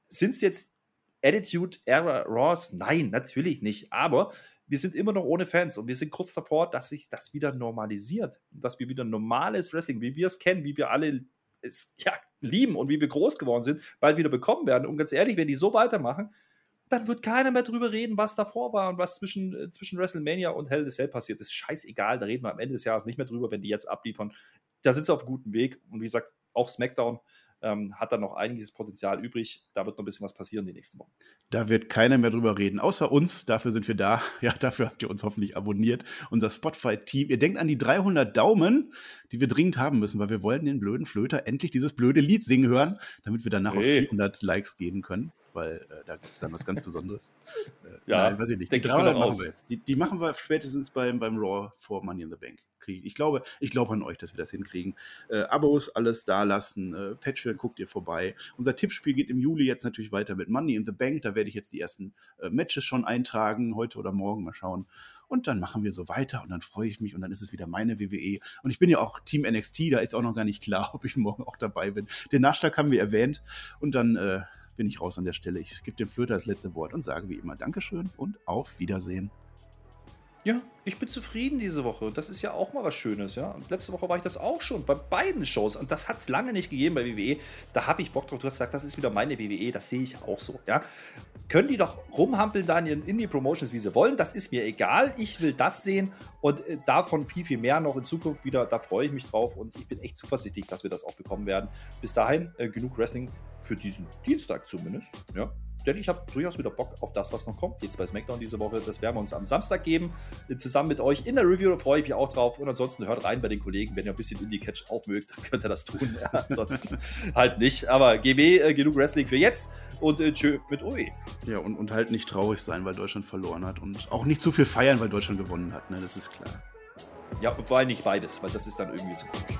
Sind es jetzt Attitude Era Raws? Nein, natürlich nicht. Aber wir sind immer noch ohne Fans und wir sind kurz davor, dass sich das wieder normalisiert. Dass wir wieder normales Wrestling, wie wir es kennen, wie wir alle es ja, lieben und wie wir groß geworden sind, bald wieder bekommen werden. Und ganz ehrlich, wenn die so weitermachen, dann wird keiner mehr drüber reden, was davor war und was zwischen, äh, zwischen WrestleMania und Hell in Cell passiert ist. Scheißegal, da reden wir am Ende des Jahres nicht mehr drüber, wenn die jetzt abliefern. Da sind sie auf einem guten Weg. Und wie gesagt, auch SmackDown ähm, hat dann noch einiges Potenzial übrig. Da wird noch ein bisschen was passieren die nächsten Wochen. Da wird keiner mehr drüber reden, außer uns. Dafür sind wir da. Ja, dafür habt ihr uns hoffentlich abonniert. Unser Spotify-Team. Ihr denkt an die 300 Daumen, die wir dringend haben müssen, weil wir wollen den blöden Flöter endlich dieses blöde Lied singen hören, damit wir danach hey. auf 400 Likes gehen können. weil äh, da gibt es dann was ganz Besonderes. Äh, Ja, nein, weiß ich nicht. Die denk ich mir 300 noch machen wir jetzt. Die, die machen wir spätestens beim, beim Raw vor Money in the Bank. Krieg. Ich glaube, ich glaube an euch, dass wir das hinkriegen. Äh, Abos, alles da lassen. Äh, Patreon, guckt ihr vorbei. Unser Tippspiel geht im Juli jetzt natürlich weiter mit Money in the Bank. Da werde ich jetzt die ersten äh, Matches schon eintragen, heute oder morgen, mal schauen. Und dann machen wir so weiter und dann freue ich mich und dann ist es wieder meine WWE. Und ich bin ja auch Team NXT, da ist auch noch gar nicht klar, ob ich morgen auch dabei bin. Den Nachschlag haben wir erwähnt und dann äh, bin ich raus an der Stelle. Ich gebe dem Flöter das letzte Wort und sage wie immer Dankeschön und auf Wiedersehen. Ja, ich bin zufrieden diese Woche. Das ist ja auch mal was Schönes, ja. Und letzte Woche war ich das auch schon bei beiden Shows. Und das hat es lange nicht gegeben bei WWE. Da habe ich Bock drauf. Du hast gesagt, das ist wieder meine WWE. Das sehe ich auch so, ja. Können die doch rumhampeln da in ihren Indie-Promotions, wie sie wollen. Das ist mir egal. Ich will das sehen. Und äh, davon viel, viel mehr noch in Zukunft wieder. Da freue ich mich drauf. Und ich bin echt zuversichtlich, dass wir das auch bekommen werden. Bis dahin äh, genug Wrestling für diesen Dienstag zumindest. Ja. Denn ich habe durchaus wieder Bock auf das, was noch kommt. Jetzt bei SmackDown diese Woche. Das werden wir uns am Samstag geben. Zusammen mit euch in der Review. Da freue ich mich auch drauf. Und ansonsten hört rein bei den Kollegen. Wenn ihr ein bisschen Indie-Catch auch mögt, dann könnt ihr das tun. Ja, ansonsten halt nicht. Aber GW, äh, genug Wrestling für jetzt. Und äh, tschö mit Ui. Ja, und, und halt nicht traurig sein, weil Deutschland verloren hat und auch nicht zu viel feiern, weil Deutschland gewonnen hat. Ne? Das ist klar. Ja, und vor allem nicht beides, weil das ist dann irgendwie so komisch.